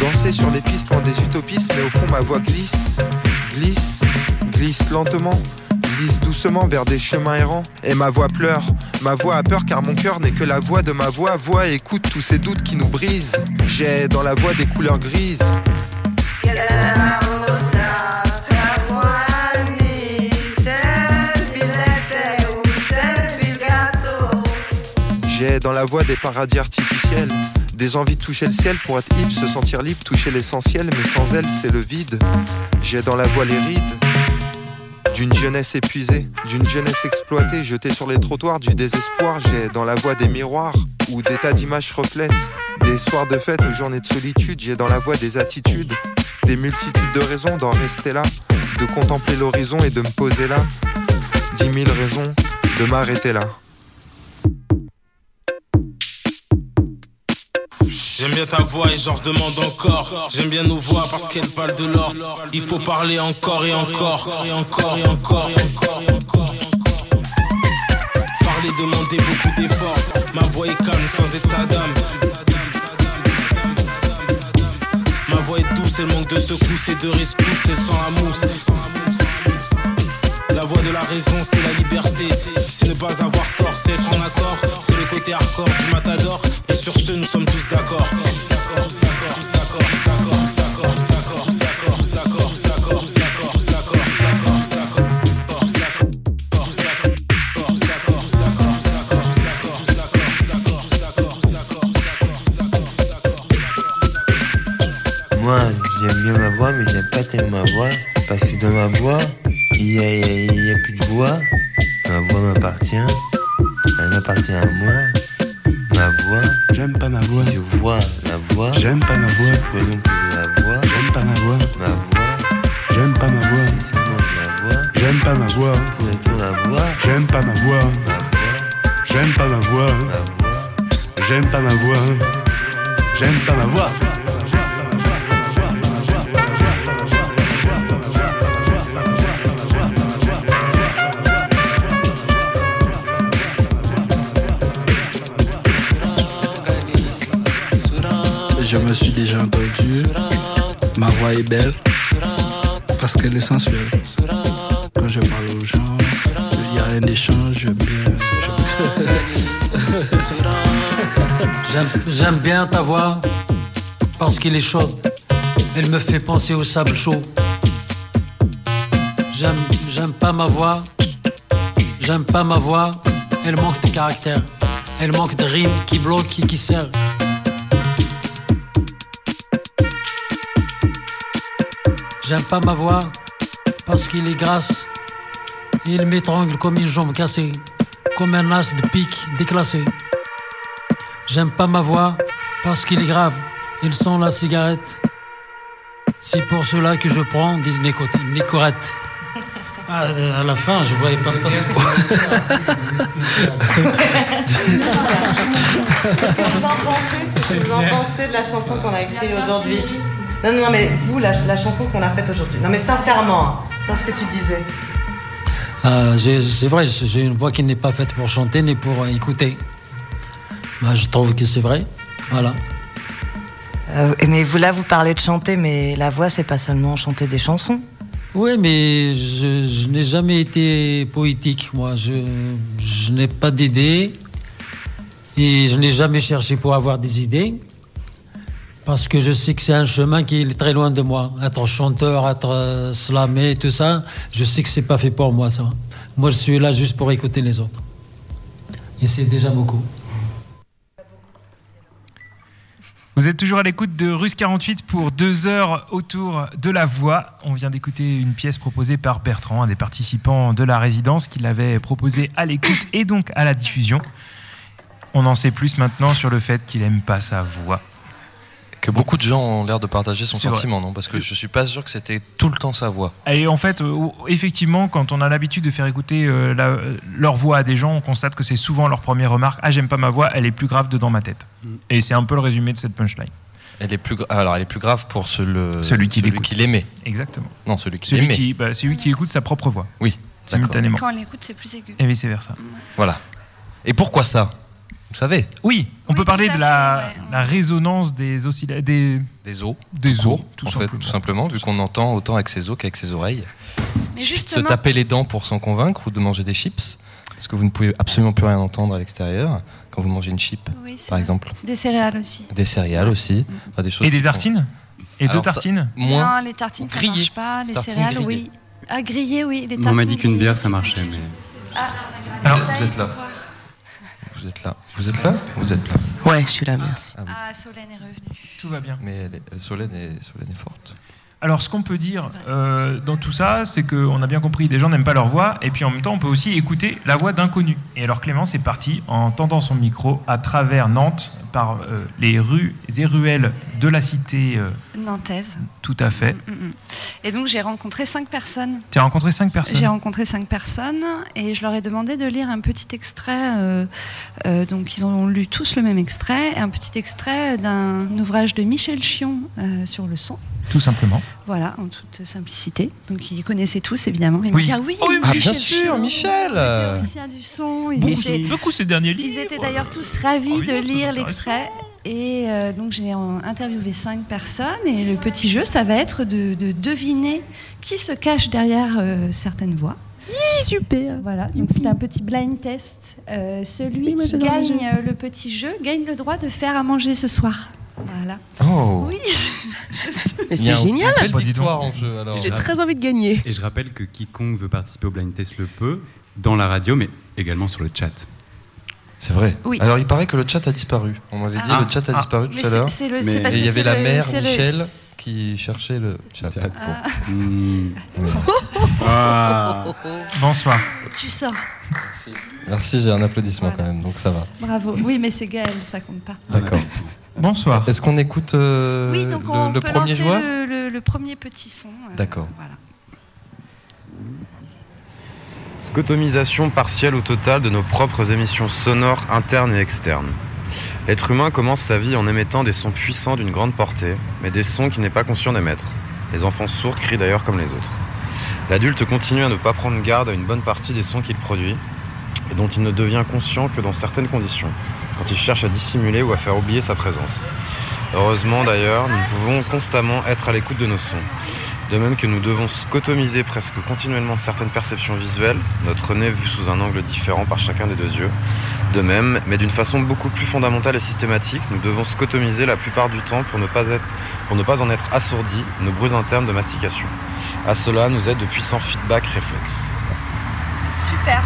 Danser sur les pistes loin des utopistes, mais au fond ma voix glisse, glisse, glisse lentement, glisse doucement vers des chemins errants. Et ma voix pleure, ma voix a peur car mon cœur n'est que la voix de ma voix. Voix écoute tous ces doutes qui nous brisent. J'ai dans la voix des couleurs grises. J'ai dans la voix des paradis artificiels, des envies de toucher le ciel pour être ivre, se sentir libre, toucher l'essentiel, mais sans elle c'est le vide. J'ai dans la voix les rides d'une jeunesse épuisée, d'une jeunesse exploitée, jetée sur les trottoirs du désespoir. J'ai dans la voix des miroirs où des tas d'images reflètent des soirs de fête aux journées de solitude. J'ai dans la voix des attitudes, des multitudes de raisons d'en rester là, de contempler l'horizon et de me poser là. Dix mille raisons de m'arrêter là. J'aime bien ta voix et genre demande encore. J'aime bien nos voix parce qu'elles parlent de l'or. Il faut parler encore et encore. Et encore et encore encore encore. Parler demander beaucoup d'efforts. Ma voix est calme sans état d'âme. Ma voix est douce, elle manque de secousses et de rescousse, elle sent la mousse. La voix de la raison, c'est la liberté. C'est ne pas avoir tort, c'est être en accord. C'est le côté hardcore du matador. Et sur ce, nous sommes tous d'accord. D'accord. Moi, j'aime bien ma voix, mais j'aime pas tellement ma voix, parce que dans ma voix, il y a, a- a plus de voix. Ma voix m'appartient. Elle m'appartient à moi. Ma voix. J'aime pas ma voix. Si je vois la voix. J'aime pas ma voix. Peux donc la voix. J'aime pas ma voix. Ma voix. J'aime pas ma voix. J'aime pas ma voix. J'aime pas ma voix. Ma voix. J'aime pas ma voix. Ma voix. J'aime pas ma voix. J'aime pas ma voix. Est belle parce qu'elle est sensuelle. Quand je parle aux gens, il y a un échange, j'aime bien. J'aime- bien ta voix parce qu'il est chaude. Elle me fait penser au sable chaud. J'aime, pas ma voix. J'aime pas ma voix. Elle manque de caractère. Elle manque de rimes qui bloquent et qui serrent. J'aime pas ma voix parce qu'il est grasse. Il m'étrangle comme une jambe cassée, comme un as de pique déclassé. J'aime pas ma voix parce qu'il est grave. Il sent la cigarette. C'est pour cela que je prends des nicorettes. [LAUGHS] Ah, à la fin, je voyais pas parce [LAUGHS] Qu'est-ce que vous en pensez? Qu'est-ce que vous en pensez de la chanson qu'on a écrite aujourd'hui? Non, non, non, mais vous, la, la chanson qu'on a faite aujourd'hui. Non, mais sincèrement, hein, c'est ce que tu disais. Ah, c'est vrai, j'ai une voix qui n'est pas faite pour chanter ni pour euh, écouter. Bah, je trouve que c'est vrai. Voilà. Euh, mais vous, là, vous parlez de chanter, mais la voix, c'est pas seulement chanter des chansons. Oui, mais je, je n'ai jamais été poétique, moi. Je, je n'ai pas d'idées. Et je n'ai jamais cherché pour avoir des idées. Parce que je sais que c'est un chemin qui est très loin de moi. Être chanteur, être euh, slamé, tout ça, je sais que c'est pas fait pour moi, ça. Moi, je suis là juste pour écouter les autres. Et c'est déjà beaucoup. Vous êtes toujours à l'écoute de Russe 48 pour deux heures autour de la voix. On vient d'écouter une pièce proposée par Bertrand, un des participants de la résidence, qui l'avait proposée à l'écoute et donc à la diffusion. On en sait plus maintenant sur le fait qu'il aime pas sa voix. Que beaucoup de gens ont l'air de partager son vrai. sentiment, non? Parce que je suis pas sûr que c'était tout le temps sa voix. Et en fait, euh, effectivement, quand on a l'habitude de faire écouter euh, la- euh, leur voix à des gens, on constate que c'est souvent leur première remarque Ah, j'aime pas ma voix, elle est plus grave dedans ma tête. Et c'est un peu le résumé de cette punchline. Elle est plus alors elle est plus grave pour ce- le- Celui qui l'écoute. l'aimait. Exactement. Non, celui qui Celui qui, bah, celui qui écoute sa propre voix. Oui, simultanément. Quand on l'écoute, c'est plus aigu. Et vice versa. Voilà. Et pourquoi ça? Vous savez Oui, on peut parler à de la, fait, ouais. la résonance des oscilla- des, Des os. des tout os, tout en simplement. fait, tout simplement, vu qu'on entend autant avec ses os qu'avec ses oreilles. Mais Il de se justement, taper les dents pour s'en convaincre ou de manger des chips, parce que vous ne pouvez absolument plus rien entendre à l'extérieur quand vous mangez une chip, Oui, par vrai. exemple. des céréales aussi. Des céréales aussi, enfin, des choses Et des font- tartines Et deux tartines Moins. Non, les tartines, ça Grillées. marche pas. Les Tartines céréales, grillées. oui. Ah, grillées, oui. Les On tartines m'a dit qu'une bière ça marchait, mais. Alors, Vous êtes là. Vous êtes là. Vous êtes là Vous êtes là. Ouais, je suis là, merci. Ah. Ah, Solène est revenue. tout va bien. Mais elle est- euh, Solène, est, Solène est forte. Alors, ce qu'on peut dire euh, dans tout ça, c'est qu'on a bien compris, les gens n'aiment pas leur voix, et puis en même temps, on peut aussi écouter la voix d'inconnus. Et alors, Clémence est parti en tendant son micro à travers Nantes, par euh, les rues et ruelles de la cité, euh, Nantaise. tout à fait. Mm, mm. Et donc, j'ai rencontré cinq personnes. Tu as rencontré cinq personnes J'ai rencontré cinq personnes et je leur ai demandé de lire un petit extrait. donc, ils ont lu tous le même extrait, un petit extrait d'un ouvrage de Michel Chion sur le son. Tout simplement. Voilà, en toute simplicité. Donc, ils connaissaient tous, évidemment. Ils Oui. m'ont dit Ah oui, Oh oui, Ah, Michel bien sûr, Michel du son. Ils Beaucoup, étaient, beaucoup ces derniers livres. ils étaient d'ailleurs tous ravis Oh, oui, de lire l'extrait. Et euh, donc j'ai interviewé cinq personnes et le petit jeu, ça va être de, de deviner qui se cache derrière euh, certaines voix. super Voilà, donc c'est un petit blind test. Euh, celui qui gagne le petit jeu gagne le droit de faire à manger ce soir. Voilà. Oh Oui. [LAUGHS] Mais Il y a c'est génial en jeu alors. J'ai très envie de gagner. Et je rappelle que quiconque veut participer au blind test le peut, dans la radio, mais également sur le chat. C'est vrai. Oui. Alors il paraît que le chat a disparu. On m'avait dit Ah. le chat a Ah. disparu Mais tout à l'heure. c'est- c'est le- Mais- c'est parce Et il que y avait c'est la le- mère c'est le- Michel qui cherchait le chat. Ah, Mmh. Ouais. [LAUGHS] Ah. Bonsoir. tu sors. Merci, j'ai un applaudissement Voilà. quand même, donc ça va. Bravo. Oui, mais c'est Gaël, ça compte pas. D'accord. Bonsoir. Est-ce qu'on écoute euh, oui, donc le, on le peut premier lancer joueur? le, le- le premier petit son. euh, D'accord. Voilà. Scotomisation partielle ou totale de nos propres émissions sonores internes et externes. L'être humain commence sa vie en émettant des sons puissants d'une grande portée, mais des sons qu'il n'est pas conscient d'émettre. Les enfants sourds crient d'ailleurs comme les autres. L'adulte continue à ne pas prendre garde à une bonne partie des sons qu'il produit, et dont il ne devient conscient que dans certaines conditions, quand il cherche à dissimuler ou à faire oublier sa présence. Heureusement d'ailleurs, nous pouvons constamment être à l'écoute de nos sons. De même que nous devons scotomiser presque continuellement certaines perceptions visuelles, notre nez vu sous un angle différent par chacun des deux yeux. De même, mais d'une façon beaucoup plus fondamentale et systématique, nous devons scotomiser la plupart du temps pour ne pas, en être assourdis, nos bruits internes de mastication. À cela nous aident de puissants feedback réflexes. Super.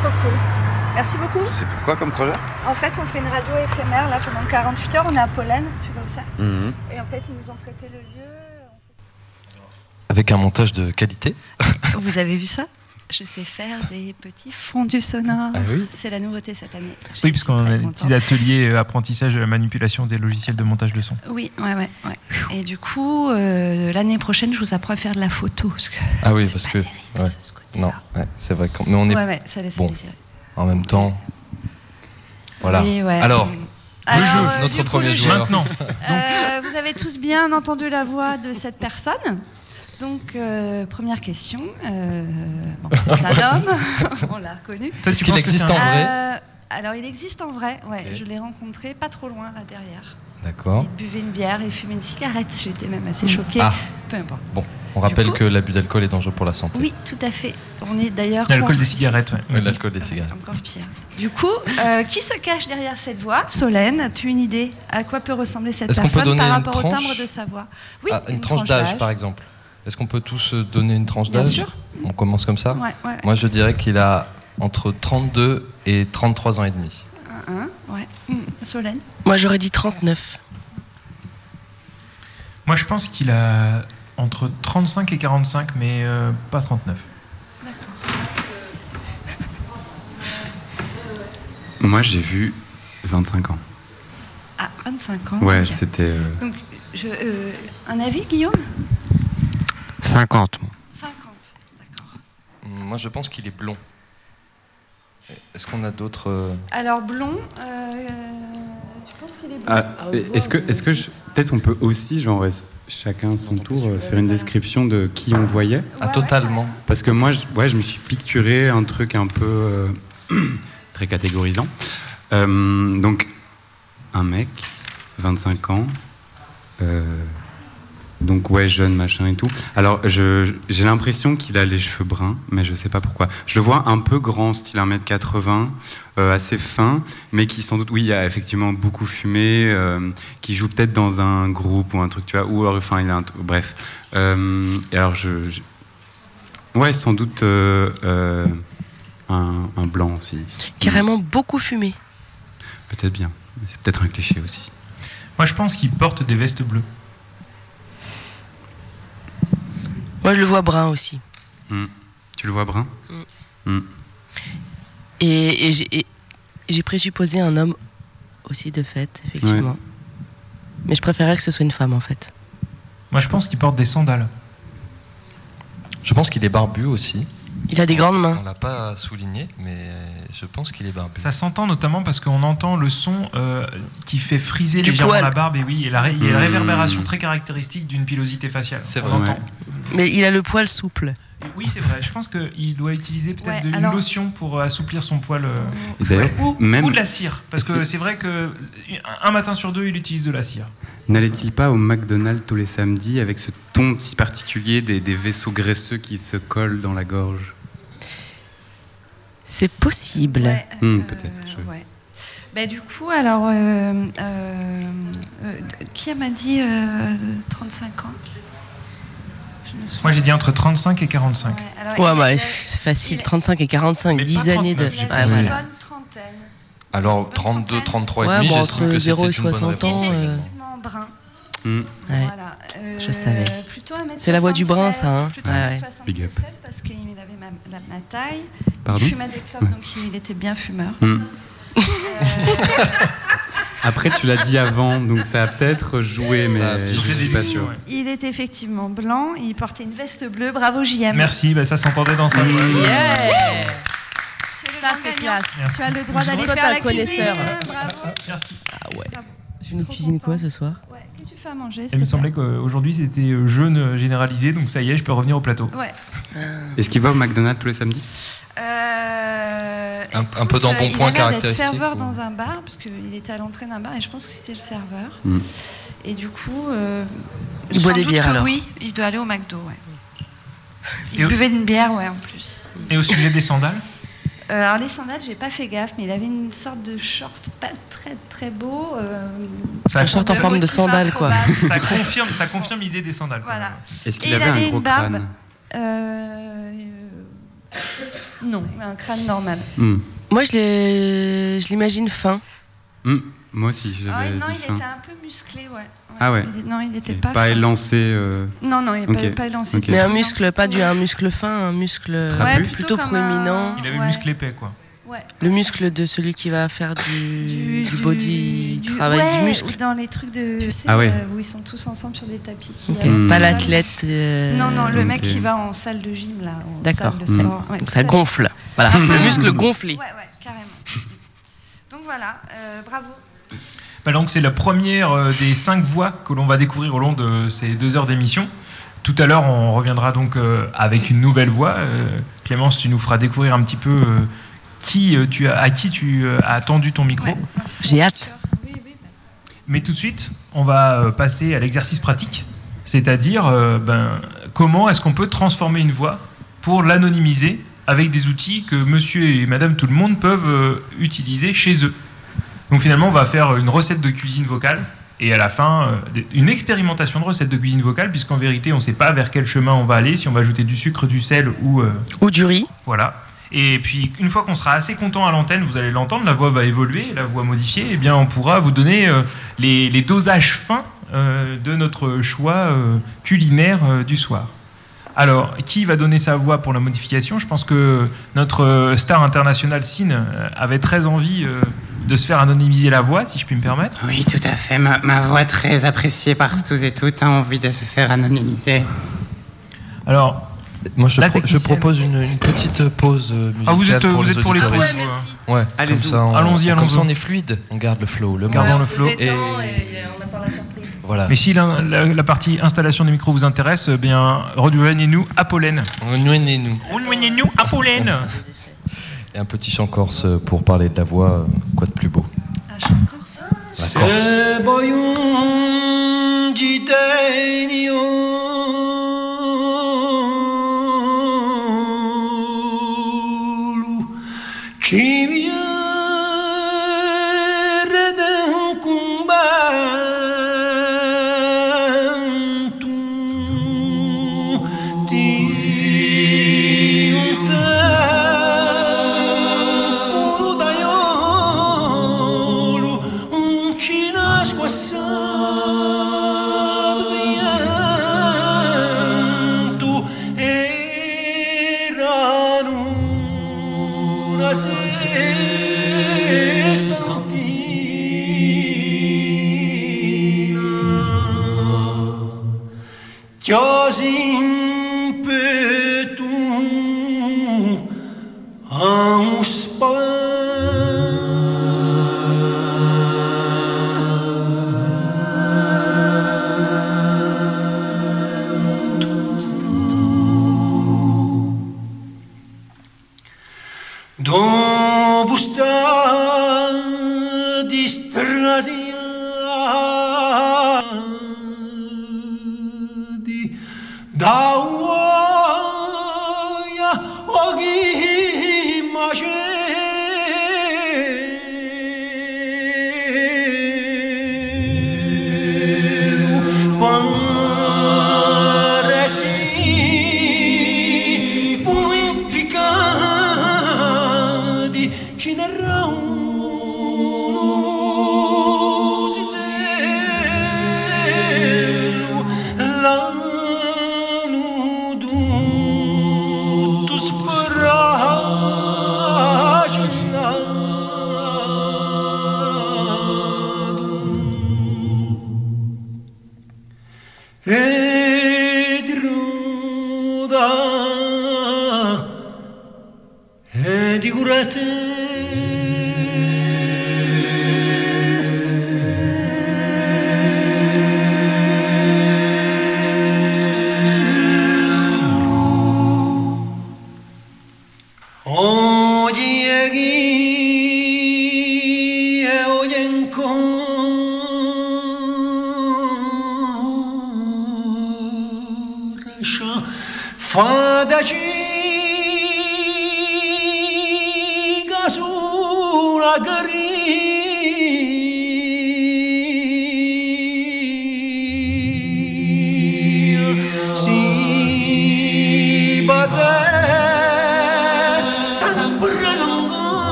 Trop cool. Merci beaucoup. C'est pourquoi comme projet? En fait, on fait une radio éphémère là pendant 48 heures. On est à Pollen, tu vois où c'est Mhm. Et en fait, ils nous ont prêté le lieu. Avec un montage de qualité. [LAUGHS] Vous avez vu ça? Je sais faire des petits fondus sonores. Ah oui? C'est la nouveauté cette année. Je Oui, puisqu'on très a des petits ateliers euh, apprentissage de la manipulation des logiciels de montage de son. Oui, ouais, ouais, ouais. Et du coup, euh, l'année prochaine, je vous apprends à faire de la photo. Parce que Ah oui, parce pas que. terrible, ouais. ce côté-là. Non, ouais, c'est vrai. qu'on- Mais on est Ouais, ouais, ça laisse bon. En même temps. Voilà. Oui, ouais. Alors, Alors, jeu, euh, notre premier le jeu. joueur. Maintenant, Euh, vous avez tous bien entendu la voix de cette personne. Donc, euh, première question. Euh, bon, c'est [LAUGHS] un homme, [LAUGHS] on l'a reconnu. toi, Est-ce tu qu'il existe en vrai Euh, alors, il existe en vrai, ouais. Je l'ai rencontré pas trop loin, là derrière. D'accord. Il buvait une bière, il fumait une cigarette. J'étais même assez choquée. Ah. Peu importe. Bon, on rappelle coup- que l'abus d'alcool est dangereux pour la santé. Oui, tout à fait. On est d'ailleurs. L'alcool des cigarettes, ouais. Ouais, L'alcool des cigarettes. Encore pire. Du coup, euh, qui se cache derrière cette voix? Solène, as-tu une idée? À quoi peut ressembler cette Est-ce qu'on peut personne donner par une rapport au tranche timbre de sa voix? Oui, Ah, une, tranche d'âge, par exemple. Est-ce qu'on peut tous euh, donner une tranche Bien d'âge? sûr. On commence comme ça? Ouais, ouais. Moi, je dirais qu'il a entre 32 et 33 ans et demi. Ouais. Hmm, Solène Moi, j'aurais dit 39. Moi, je pense qu'il a entre 35 et 45, mais euh, pas 39. Moi, j'ai vu 25 ans. Ah, 25 ans. Ouais, c'était. euh, Donc, je- euh, un avis, Guillaume? 50. 50. Moi, je pense qu'il est blond. Est-ce qu'on a d'autres. euh, Alors, blond, euh, tu penses qu'il est blond Ah, est-ce que, est-ce que je- peut-être on peut aussi, genre, chacun son tour, euh, faire une description de qui on voyait Ah, totalement. Parce que moi, je, ouais, je me suis picturé un truc un peu euh, [CLEARS THROAT] très catégorisant. Euh, donc, un mec, 25 ans, euh, donc ouais, jeune, machin et tout. Alors, j'ai l'impression qu'il a les cheveux bruns, mais je sais pas pourquoi. Je le vois un peu grand, style 1m80, euh, assez fin, mais qui sans doute, oui, il a effectivement beaucoup fumé, euh, qui joue peut-être dans un groupe ou un truc, tu vois, ou alors, enfin, il a un t- bref. Euh, et alors, je, je- Ouais, sans doute euh, euh, un, un blanc aussi. Carrément beaucoup fumé. Peut-être bien. Mais C'est peut-être un cliché aussi. Moi, je pense qu'il porte des vestes bleues. Moi, je le vois brun aussi. Hmm. Tu le vois brun Mm. Hmm. Et, et j'ai- et présupposé un homme aussi de fait, effectivement. Mais je préférerais que ce soit une femme, en fait. Moi, je pense qu'il porte des sandales. Je pense qu'il est barbu aussi. Il a des grandes mains. On l'a pas souligné, mais je pense qu'il est barbu. Ça s'entend notamment parce qu'on entend le son euh, qui fait friser Du légèrement poil. la barbe. Et oui, et la ré- il y a la Mmh. réverbération très caractéristique d'une pilosité faciale. C'est On vrai. entend. Ouais. Mais il a le poil souple. Oui, c'est vrai. Je pense qu'il doit utiliser peut-être Ouais, une alors- lotion pour assouplir son poil. euh, ou, même- ou de la cire. Parce que c'est vrai que un matin sur deux, il utilise de la cire. N'allait-il pas au McDonald's tous les samedis avec ce ton si particulier des, des vaisseaux graisseux qui se collent dans la gorge? C'est possible. Ouais, Hmm, euh, peut-être, je- ouais. Bah, du coup, alors, euh, euh, euh, qui m'a dit euh, 35 ans? Moi, j'ai dit entre 35 et 45. Ouais, alors, Ouais, bah, c'est facile. il- 35 et 45, Mais 10 pas années de. 39, j'ai Ouais, pas une dit. voilà. bonne trentaine. Alors, 32, 33 Ouais, et demi, bon, j'estime entre que 0 c'était et une bonne 60 réponse. ans. Euh, brun. Hmm. Ouais. Voilà. Euh, Je savais. plutôt 1m76, C'est la voix du brin, ça, hein. Plutôt Ouais, ouais. 1m77 Big up. parce qu'il avait ma, la- ma taille. Pardon il fumait des clopes, donc il était bien fumeur. Hmm. Euh, Après, tu l'as dit avant, donc ça a peut-être joué, mais je suis pas sûr. il était effectivement blanc, il portait une veste bleue. Bravo JM. Merci, bah, ça s'entendait dans sa voix. Yeah Ça, c'est classe. Merci. Tu as le droit d'aller faire la connaisseur. cuisine. Bravo. Merci. Ah ouais. Bravo. Tu nous cuisines quoi ce soir Ouais. Qu'est-ce que tu fais à manger Il me semblait qu'aujourd'hui, c'était euh, jeûne généralisé, donc ça y est, je peux revenir au plateau. Ouais. Est-ce qu'il va au McDonald's tous les samedis? Euh, Un- un écoute, peu d'embonpoint Il a l'air d'être caractéristique, serveur ou- dans un bar, parce qu'il était à l'entrée d'un bar, et je pense que c'était le serveur. Hmm. Et du coup. euh, Il boit des bières, alors. Oui, il doit aller au McDo, ouais. [LAUGHS] Il Et au- buvait une bière, ouais, en plus. Et au sujet des sandales Euh, alors les sandales, j'ai pas fait gaffe, mais il avait une sorte de short pas très très beau. euh, Ça Un short en forme de motif sandale, quoi. ça confirme, ça confirme l'idée des sandales. Voilà. Est-ce qu'il Et il avait, avait un gros une barbe. crâne Euh, euh, non, un crâne normal. Hmm. Moi, je l'imagine fin. Hmm. Moi aussi, j'avais Ah, non, dit il fin. était un peu musclé, ouais. Ah ouais. Il- non, il n'était pas. Pas fin. élancé. euh, Non, non, il n'est Ok. pas, pas élancé. Mais un muscle, pas du plutôt- un muscle fin, un muscle. Ouais, plutôt comme proéminent. un- Il avait ouais. muscle épais, quoi. Ouais. Le muscle de celui qui va faire du, du, body, du- travail ouais, du muscle. Ou dans les trucs de. Tu sais, Ah ouais. euh, où ils sont tous ensemble sur des tapis. Pas l'athlète. euh, Non, non, le mec qui va en salle de gym, là. D'accord. Ouais, Donc ça gonfle. Voilà, le muscle gonflé. Ouais, ouais, carrément. Donc voilà, euh, bravo. Bah, donc c'est la première des cinq voix que l'on va découvrir au long de ces deux heures d'émission. Tout à l'heure, on reviendra donc avec une nouvelle voix. Clémence, tu nous feras découvrir un petit peu qui euh, tu as, à qui tu euh, as tendu ton micro. Ouais. J'ai hâte. Bah, Mais tout de suite, on va euh, passer à l'exercice pratique, c'est-à-dire euh, ben, comment est-ce qu'on peut transformer une voix pour l'anonymiser avec des outils que monsieur et madame tout le monde peuvent euh, utiliser chez eux. Donc finalement, on va faire une recette de cuisine vocale et à la fin, euh, une expérimentation de recette de cuisine vocale, puisqu'en vérité, on ne sait pas vers quel chemin on va aller, si on va ajouter du sucre, du sel ou... euh, Ou du riz. voilà. Et puis, une fois qu'on sera assez content à l'antenne, vous allez l'entendre, la voix va évoluer, la voix modifiée, et bien on pourra vous donner euh, les, les dosages fins euh, de notre choix euh, culinaire du soir. Alors, qui va donner sa voix pour la modification? Je pense que notre star internationale, Sine, avait très envie de se faire anonymiser la voix, si je puis me permettre. Oui, tout à fait. Ma, ma voix très appréciée par tous et toutes a envie de se faire anonymiser. Alors, Moi, je, pro- propose une, une petite pause euh, musicale Ah, vous êtes, pour vous les êtes pour les auditeurs. pauses Ouais, comme Allez-y. ça, on, Allons-y, Comme allons-y. ça, on est fluide. On garde le flow. Le Gardons le flow. Et- Voilà. Mais si la, la- la partie installation des micros vous intéresse, eh bien, rejoignez-nous à Pollen. Rejoignez-nous. Rejoignez-nous à Pollen. [LAUGHS] Et un petit chant corse pour parler de la voix. Quoi de plus beau? Un chant corse? La Corse.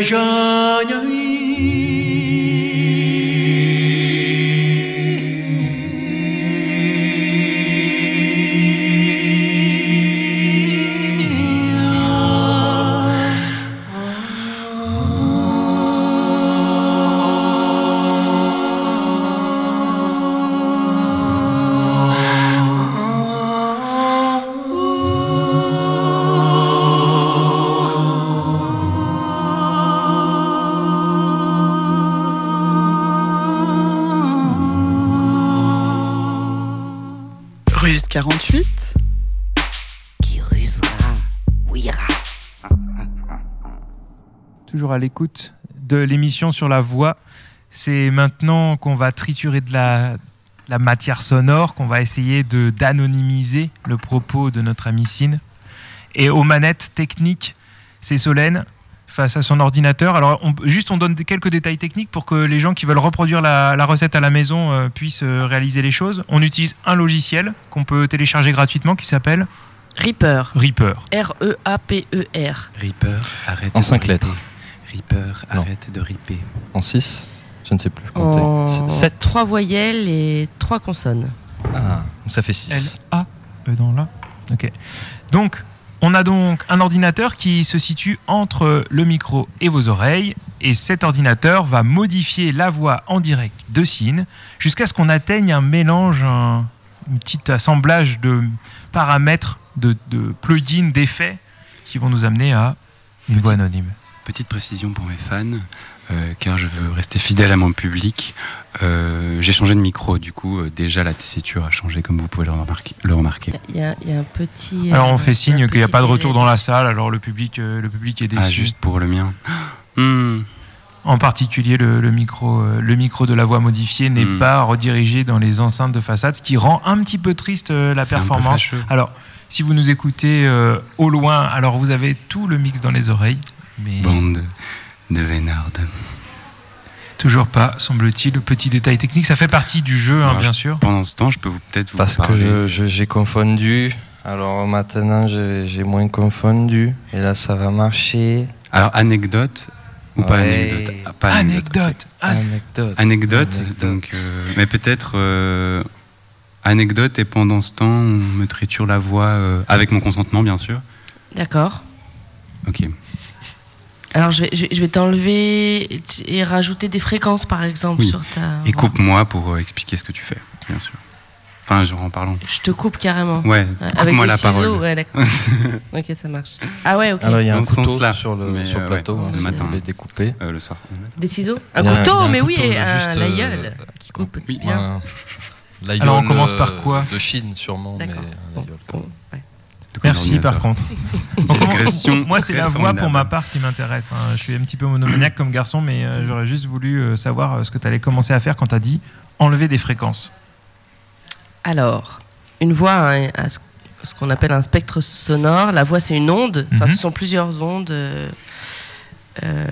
voyageur Toujours à l'écoute de l'émission sur la voix. C'est maintenant qu'on va triturer de la, la matière sonore, qu'on va essayer de d'anonymiser le propos de notre ami Cine. Et aux manettes techniques, c'est Solène. face à son ordinateur. Alors, on- juste, on donne quelques détails techniques pour que les gens qui veulent reproduire la, la recette à la maison euh, puissent euh, réaliser les choses. On utilise un logiciel qu'on peut télécharger gratuitement qui s'appelle Reaper. Reaper. E R-E-A-P-E-R. Reaper, arrête En de 5 ripper. lettres. Reaper, arrête de ripper. En 6 Je ne sais plus compter. En S- Sept. trois voyelles et trois consonnes. Ah, donc ça fait 6. L-A, E dans là. Ok. Donc, on a donc un ordinateur qui se situe entre le micro et vos oreilles. Et cet ordinateur va modifier la voix en direct de Sine jusqu'à ce qu'on atteigne un mélange, un, un petit assemblage de paramètres, de, de plugins, d'effets qui vont nous amener à une voix anonyme. Petite précision pour mes fans, euh, car je veux rester fidèle à mon public. Euh, J'ai changé de micro, du coup, euh, déjà la tessiture a changé, comme vous pouvez le remarquer. Le remarquer. Il y a, il y a un petit. Alors on fait signe qu'il n'y a pas de retour dans la salle, alors le public, euh, le public est déçu. Ah, juste pour le mien. [GASPS] Hmm. En particulier, le, le micro, le micro de la voix modifiée n'est Hmm. pas redirigé dans les enceintes de façade, ce qui rend un petit peu triste euh, la performance. Alors, si vous nous écoutez euh, au loin, alors vous avez tout le mix dans les oreilles, mais Bande de vénardes. toujours pas, semble-t-il, le petit détail technique. Ça fait partie du jeu, hein, Alors, bien je- sûr. Pendant ce temps, je peux vous peut-être vous Parce que parler. je- je- j'ai confondu. Alors maintenant, j'ai j'ai moins confondu. Et là, ça va marcher. Alors, anecdote ou pas Ouais. anecdote? Ah, pas Anecdote. An- Anecdote. Anecdote, Anecdote. donc, euh, mais peut-être euh, anecdote et pendant ce temps, on me triture la voix euh, avec mon consentement, bien sûr. D'accord. Ok. Alors je vais, je vais- t'enlever et- rajouter des fréquences par exemple Oui. sur ta. Et coupe-moi pour euh, expliquer ce que tu fais, bien sûr. Enfin, genre en parlant. Je te coupe carrément. Ouais, Avec coupe-moi des la ciseaux, parole. Ouais, d'accord. [LAUGHS] ok, ça marche. Ah ouais, ok. Alors il y a un couteau sens-là. sur le, Mais, sur le euh, plateau. ouais, hein, le vous matin. voulez découper. Euh, le soir. Des ciseaux? Il Un a- couteau, il un mais oui, couteau, et là, un juste, l'aïeul euh, qui coupe Oui, bien. [LAUGHS] l'aïeul, Alors, on commence euh, par quoi? De Chine, sûrement. Mais D'accord. un l'aïeul, quand même. Merci [LAUGHS] par contre. Donc, moi- c'est la voix pour ma part qui m'intéresse. hein. Je suis un petit peu monomaniaque comme garçon, mais euh, j'aurais juste voulu euh, savoir euh, ce que tu allais commencer à faire quand tu as dit enlever des fréquences. Alors, une voix a a ce ce qu'on appelle un spectre sonore. La voix, c'est une onde. Enfin, Mhm. ce sont plusieurs ondes. euh, euh,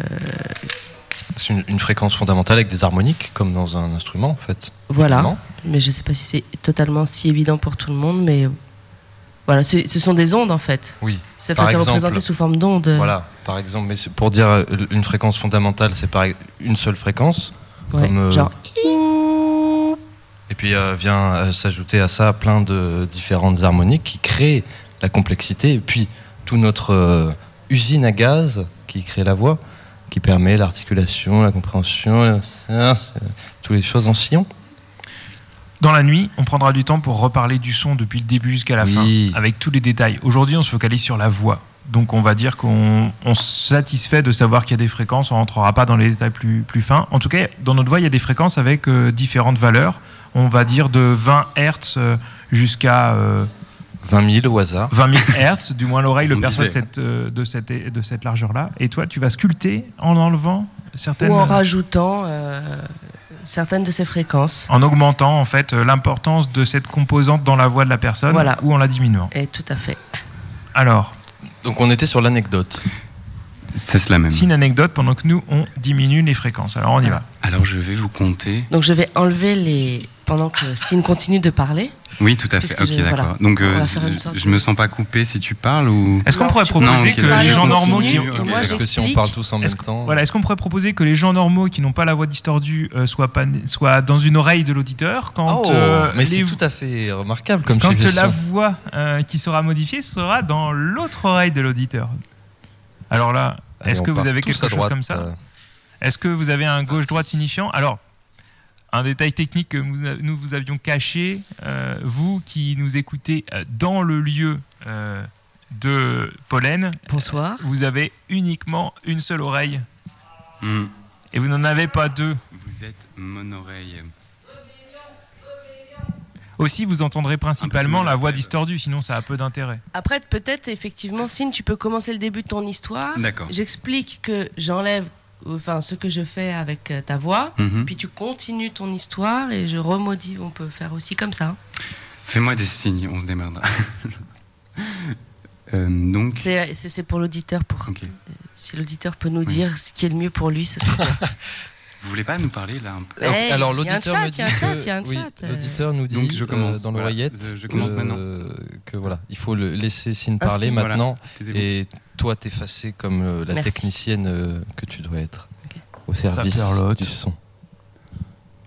C'est une, une fréquence fondamentale avec des harmoniques, comme dans un instrument, en fait. voilà. Mais je ne sais pas si c'est totalement si évident pour tout le monde, mais voilà, ce sont des ondes en fait. Oui. Ça fait représenté sous forme d'ondes. Voilà, par exemple, mais pour dire euh, une fréquence fondamentale, c'est par une seule fréquence. Ouais, comme, euh, genre. Et puis euh, vient euh, s'ajouter à ça plein de différentes harmoniques qui créent la complexité. Et puis toute notre usine à gaz qui crée la voix, qui permet l'articulation, la compréhension, toutes les choses en sillon. Dans la nuit, on prendra du temps pour reparler du son depuis le début jusqu'à la Oui. fin, avec tous les détails. Aujourd'hui, on se focalise sur la voix. Donc on va dire qu'on on se satisfait de savoir qu'il y a des fréquences, on rentrera pas dans les détails plus, plus fins. En tout cas, dans notre voix, il y a des fréquences avec euh, différentes valeurs. On va dire de 20 Hertz euh, jusqu'à euh, 20 000 au hasard. 20 000 Hertz, du moins l'oreille le [LAUGHS] On perçoit de cette, euh, de cette, de cette largeur-là. Et toi, tu vas sculpter en enlevant certaines... Ou en rajoutant euh, certaines de ces fréquences. en augmentant en fait euh, l'importance de cette composante dans la voix de la personne Voilà. ou en la diminuant. Et tout à fait. Alors, Donc on était sur l'anecdote. C'est la même. si une anecdote pendant que nous on diminue les fréquences. Alors on y va. Alors je vais vous compter. Donc je vais enlever les. Pendant que Sine continue de parler. Oui, tout à fait. Puisque Ok, je- d'accord. voilà. Donc On euh, je, je me sens pas coupé si tu parles ou. Est-ce qu'on pourrait proposer Non, que les gens normaux qui Est-ce que si on parle tous en même temps Voilà, est-ce qu'on pourrait proposer que les gens normaux qui n'ont pas la voix distordue euh, soient, pas, soient dans une oreille de l'auditeur quand, Oh, euh, mais c'est tout à fait remarquable comme quand la voix euh, qui sera modifiée sera dans l'autre oreille de l'auditeur Alors là, est-ce que vous avez quelque chose droite, comme ça euh. Est-ce que vous avez un gauche-droite signifiant? Alors, un détail technique que nous, nous vous avions caché, euh, vous qui nous écoutez euh, dans le lieu euh, de Pollen, Bonsoir. vous avez uniquement une seule oreille Hmm. et vous n'en avez pas deux. Vous êtes mon oreille. Aussi, vous entendrez principalement me la voix distordue, sinon ça a peu d'intérêt. Après, peut-être, effectivement, Sine, tu peux commencer le début de ton histoire. D'accord. J'explique que j'enlève enfin, ce que je fais avec euh, ta voix. Mhm. Puis tu continues ton histoire et je remodifie. On peut faire aussi comme ça. Fais-moi des signes, on se démerdera. [LAUGHS] Euh, donc, C'est pour l'auditeur. Pour... ok. Si l'auditeur peut nous dire ce qui est le mieux pour lui, ce serait. [LAUGHS] Vous voulez pas nous parler là un peu Eh, Alors l'auditeur me dit que oui, euh. l'auditeur nous dit Donc, je euh, commence, dans voilà. l'oreillette Je- je commence que, maintenant. que voilà, il faut le laisser Sine parler Ainsi. maintenant et toi t'effacer comme euh, la Merci. technicienne euh, que tu dois être au service du son.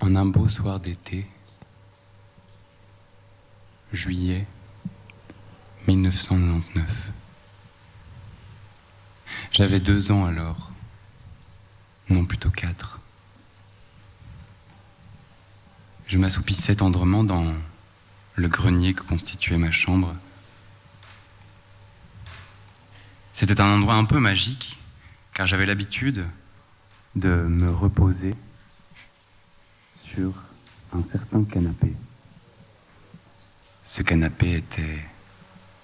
En un beau soir d'été, juillet 1999. J'avais deux ans alors, non plutôt quatre. Je m'assoupissais tendrement dans le grenier que constituait ma chambre. C'était un endroit un peu magique, car j'avais l'habitude de me reposer sur un certain canapé. Ce canapé était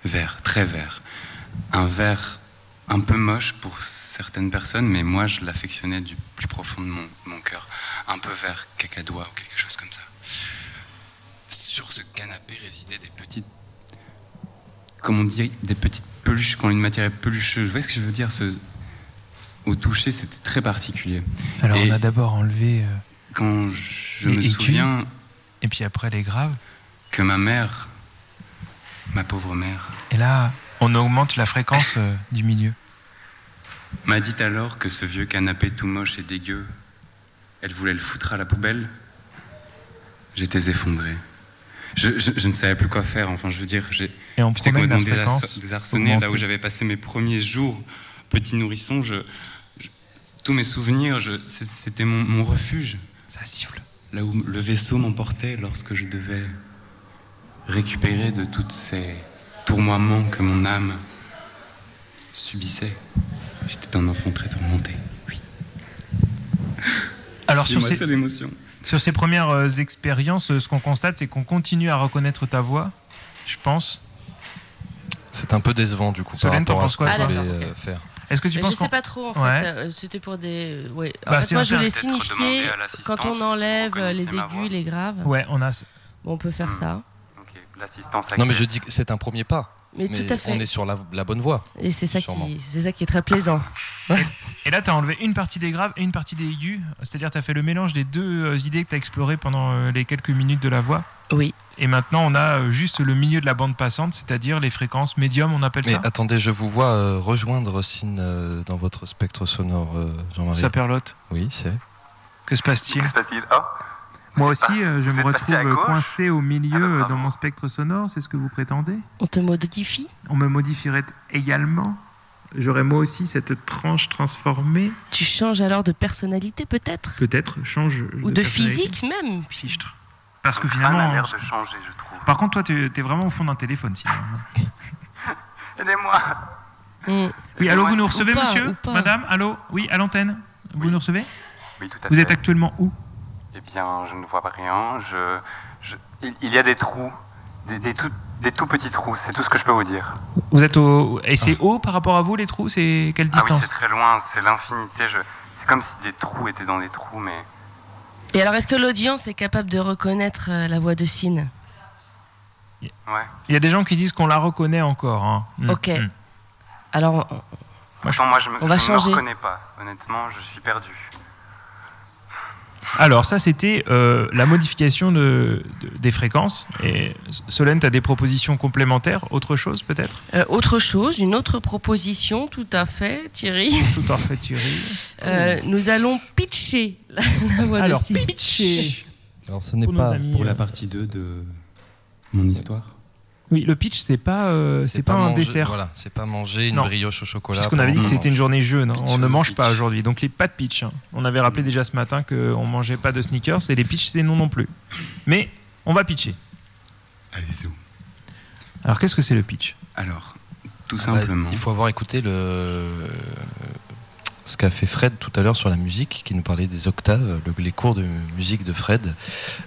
vert, très vert. Un vert un peu moche pour certaines personnes, mais moi je l'affectionnais du plus profond de mon, mon cœur. Un peu vert cacadois ou quelque chose comme ça. Sur ce canapé résidaient des petites. Comme on dit, des petites peluches, quand une matière est pelucheuse. Vous voyez ce que je veux dire ce... Au toucher, c'était très particulier. Alors Et on a d'abord enlevé. euh, quand je les me souviens Et puis après les graves. que ma mère, ma pauvre mère, Et là, on augmente la fréquence euh, du milieu. m'a dit alors que ce vieux canapé tout moche et dégueu, elle voulait le foutre à la poubelle, j'étais effondré. Je, je- je ne savais plus quoi faire, enfin je veux dire, j'étais complètement désarçonné là où j'avais passé mes premiers jours, petit nourrisson, je, tous mes souvenirs, c'était mon, mon refuge. Ça siffle. Là où le vaisseau m'emportait lorsque je devais récupérer de tous ces tournoiements que mon âme subissait. J'étais un enfant très tourmenté. Oui. Alors sur ces, sur premières euh, expériences, euh, ce qu'on constate, c'est qu'on continue à reconnaître ta voix, je pense. C'est un peu décevant du coup Solène, par t'en rapport à penses ce quoi, qu'on voulait Ah, euh, d'accord, ok. faire. Est-ce que tu penses je sais pas trop en Ouais. fait. euh, C'était pour des. Ouais. En Bah, fait, moi je voulais signifier quand on enlève les aigus, les graves. Ouais, on a. Bon, on peut faire ça. L'assistance Non mais je dis que c'est un premier pas. Mais tout à fait. On est sur la, la bonne voie. Et c'est ça qui, c'est ça qui est très plaisant. [LAUGHS] Et là, tu as enlevé une partie des graves et une partie des aigus. C'est-à-dire, tu as fait le mélange des deux euh, idées que tu as explorées pendant euh, les quelques minutes de la voix. Oui. Et maintenant, on a euh, juste le milieu de la bande passante, c'est-à-dire les fréquences médium, on appelle Mais ça. attendez, je vous vois euh, rejoindre Sine euh, dans votre spectre sonore, euh, Jean-Marie. Saperlotte. Oui, c'est. Que se passe-t-il? Se passe-t-il? Oh Moi Vous aussi, euh, je vous me retrouve coincé au milieu Ah bah, dans mon spectre sonore, c'est ce que vous prétendez? On te modifie? On me modifierait également? J'aurais moi aussi cette tranche transformée. Tu changes alors de personnalité peut-être? Peut-être, change. Ou de physique même. Parce que Anne a finalement. l'air de changer, je trouve. Par contre, toi, tu es vraiment au fond d'un téléphone, sinon. [LAUGHS] Aidez-moi. Oui, allô, vous nous Ou recevez, pas, monsieur. Madame Allô? Oui, à l'antenne. Vous nous recevez? Oui, tout à Vous fait. êtes actuellement où? Eh bien, je ne vois pas rien. Je, je- il, il y a des trous, des, des tout, des tout petits trous, c'est tout ce que je peux vous dire. Vous êtes au. Et c'est haut par rapport à vous, les trous? C'est quelle Ah oui, distance? c'est très loin, c'est l'infinité. Je... C'est comme si des trous étaient dans des trous, mais Et alors, est-ce que l'audience est capable de reconnaître euh, la voix de Sine? Ouais. Il y a des gens qui disent qu'on la reconnaît encore. hein. Mm, Ok. mm. Alors, moi, je me, on va je ne me changer. reconnais pas. Honnêtement, je suis perdu. Alors, ça, c'était euh, la modification de, de- des fréquences. Et Solène, tu as des propositions complémentaires Autre chose, peut-être? Euh, autre chose, une autre proposition, tout à fait, Thierry. [LAUGHS] Tout à fait, Thierry. Euh, nous allons pitcher la, la voix Alors, de pitcher Alors ce n'est pas. amis, Pour euh, la partie 2 de mon histoire. Oui, le pitch, c'est pas, euh, c'est pas, un manger- dessert. Voilà, c'est pas manger une Non. brioche au chocolat. Puisqu'on avait dit que c'était une journée jeune, hein. Pitch, on ne euh, mange pitch. pas aujourd'hui. Donc les pas de pitch. hein. On avait rappelé déjà ce matin qu'on mangeait pas de sneakers et les pitch c'est non non plus. Mais on va pitcher. Allez-y. Alors qu'est-ce que c'est le pitch? Alors, tout Ah bah, simplement. il faut avoir écouté le ce qu'a fait Fred tout à l'heure sur la musique, qui nous parlait des octaves, le- les cours de musique de Fred.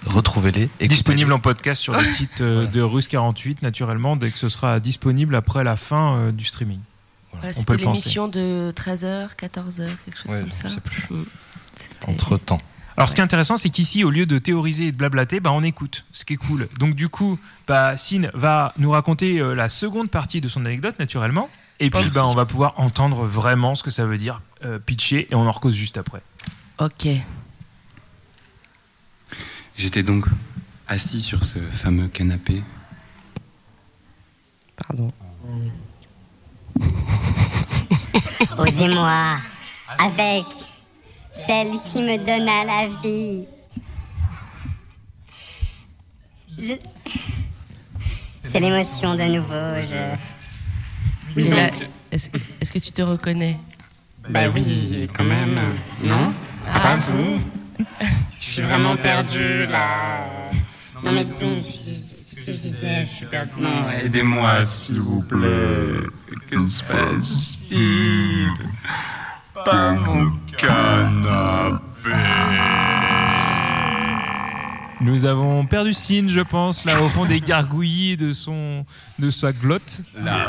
Retrouvez-les. Disponible en podcast sur le [LAUGHS] site euh, de Russe 48 naturellement dès que ce sera disponible après la fin euh, du streaming. Voilà, on peut C'était le penser. l'émission de 13h, 14h, quelque chose Ouais, comme ça. je sais plus. Mm. Entre temps. Alors ce qui est intéressant, c'est qu'ici, au lieu de théoriser et de blablater, bah, on écoute, ce qui est cool. Donc du coup, bah, Sine va nous raconter euh, la seconde partie de son anecdote, naturellement. Et puis, bah, on va pouvoir entendre vraiment ce que ça veut dire euh, pitcher et on en recose juste après. Ok. J'étais donc assis sur ce fameux canapé. Pardon. [LAUGHS] Osez-moi, avec celle qui me donna la vie. Je- C'est l'émotion de nouveau, je... Est-ce que tu te reconnais? Bah oui, quand même. Non Pas vous Je suis vraiment perdu là. Non mais donc, c'est ce que je disais, je suis perdu. Non, aidez-moi, s'il vous plaît. Que se passe-t-il? Pas mon Nous avons perdu Cine, je pense, là au fond des [LAUGHS] gargouillis de, son, de sa glotte. La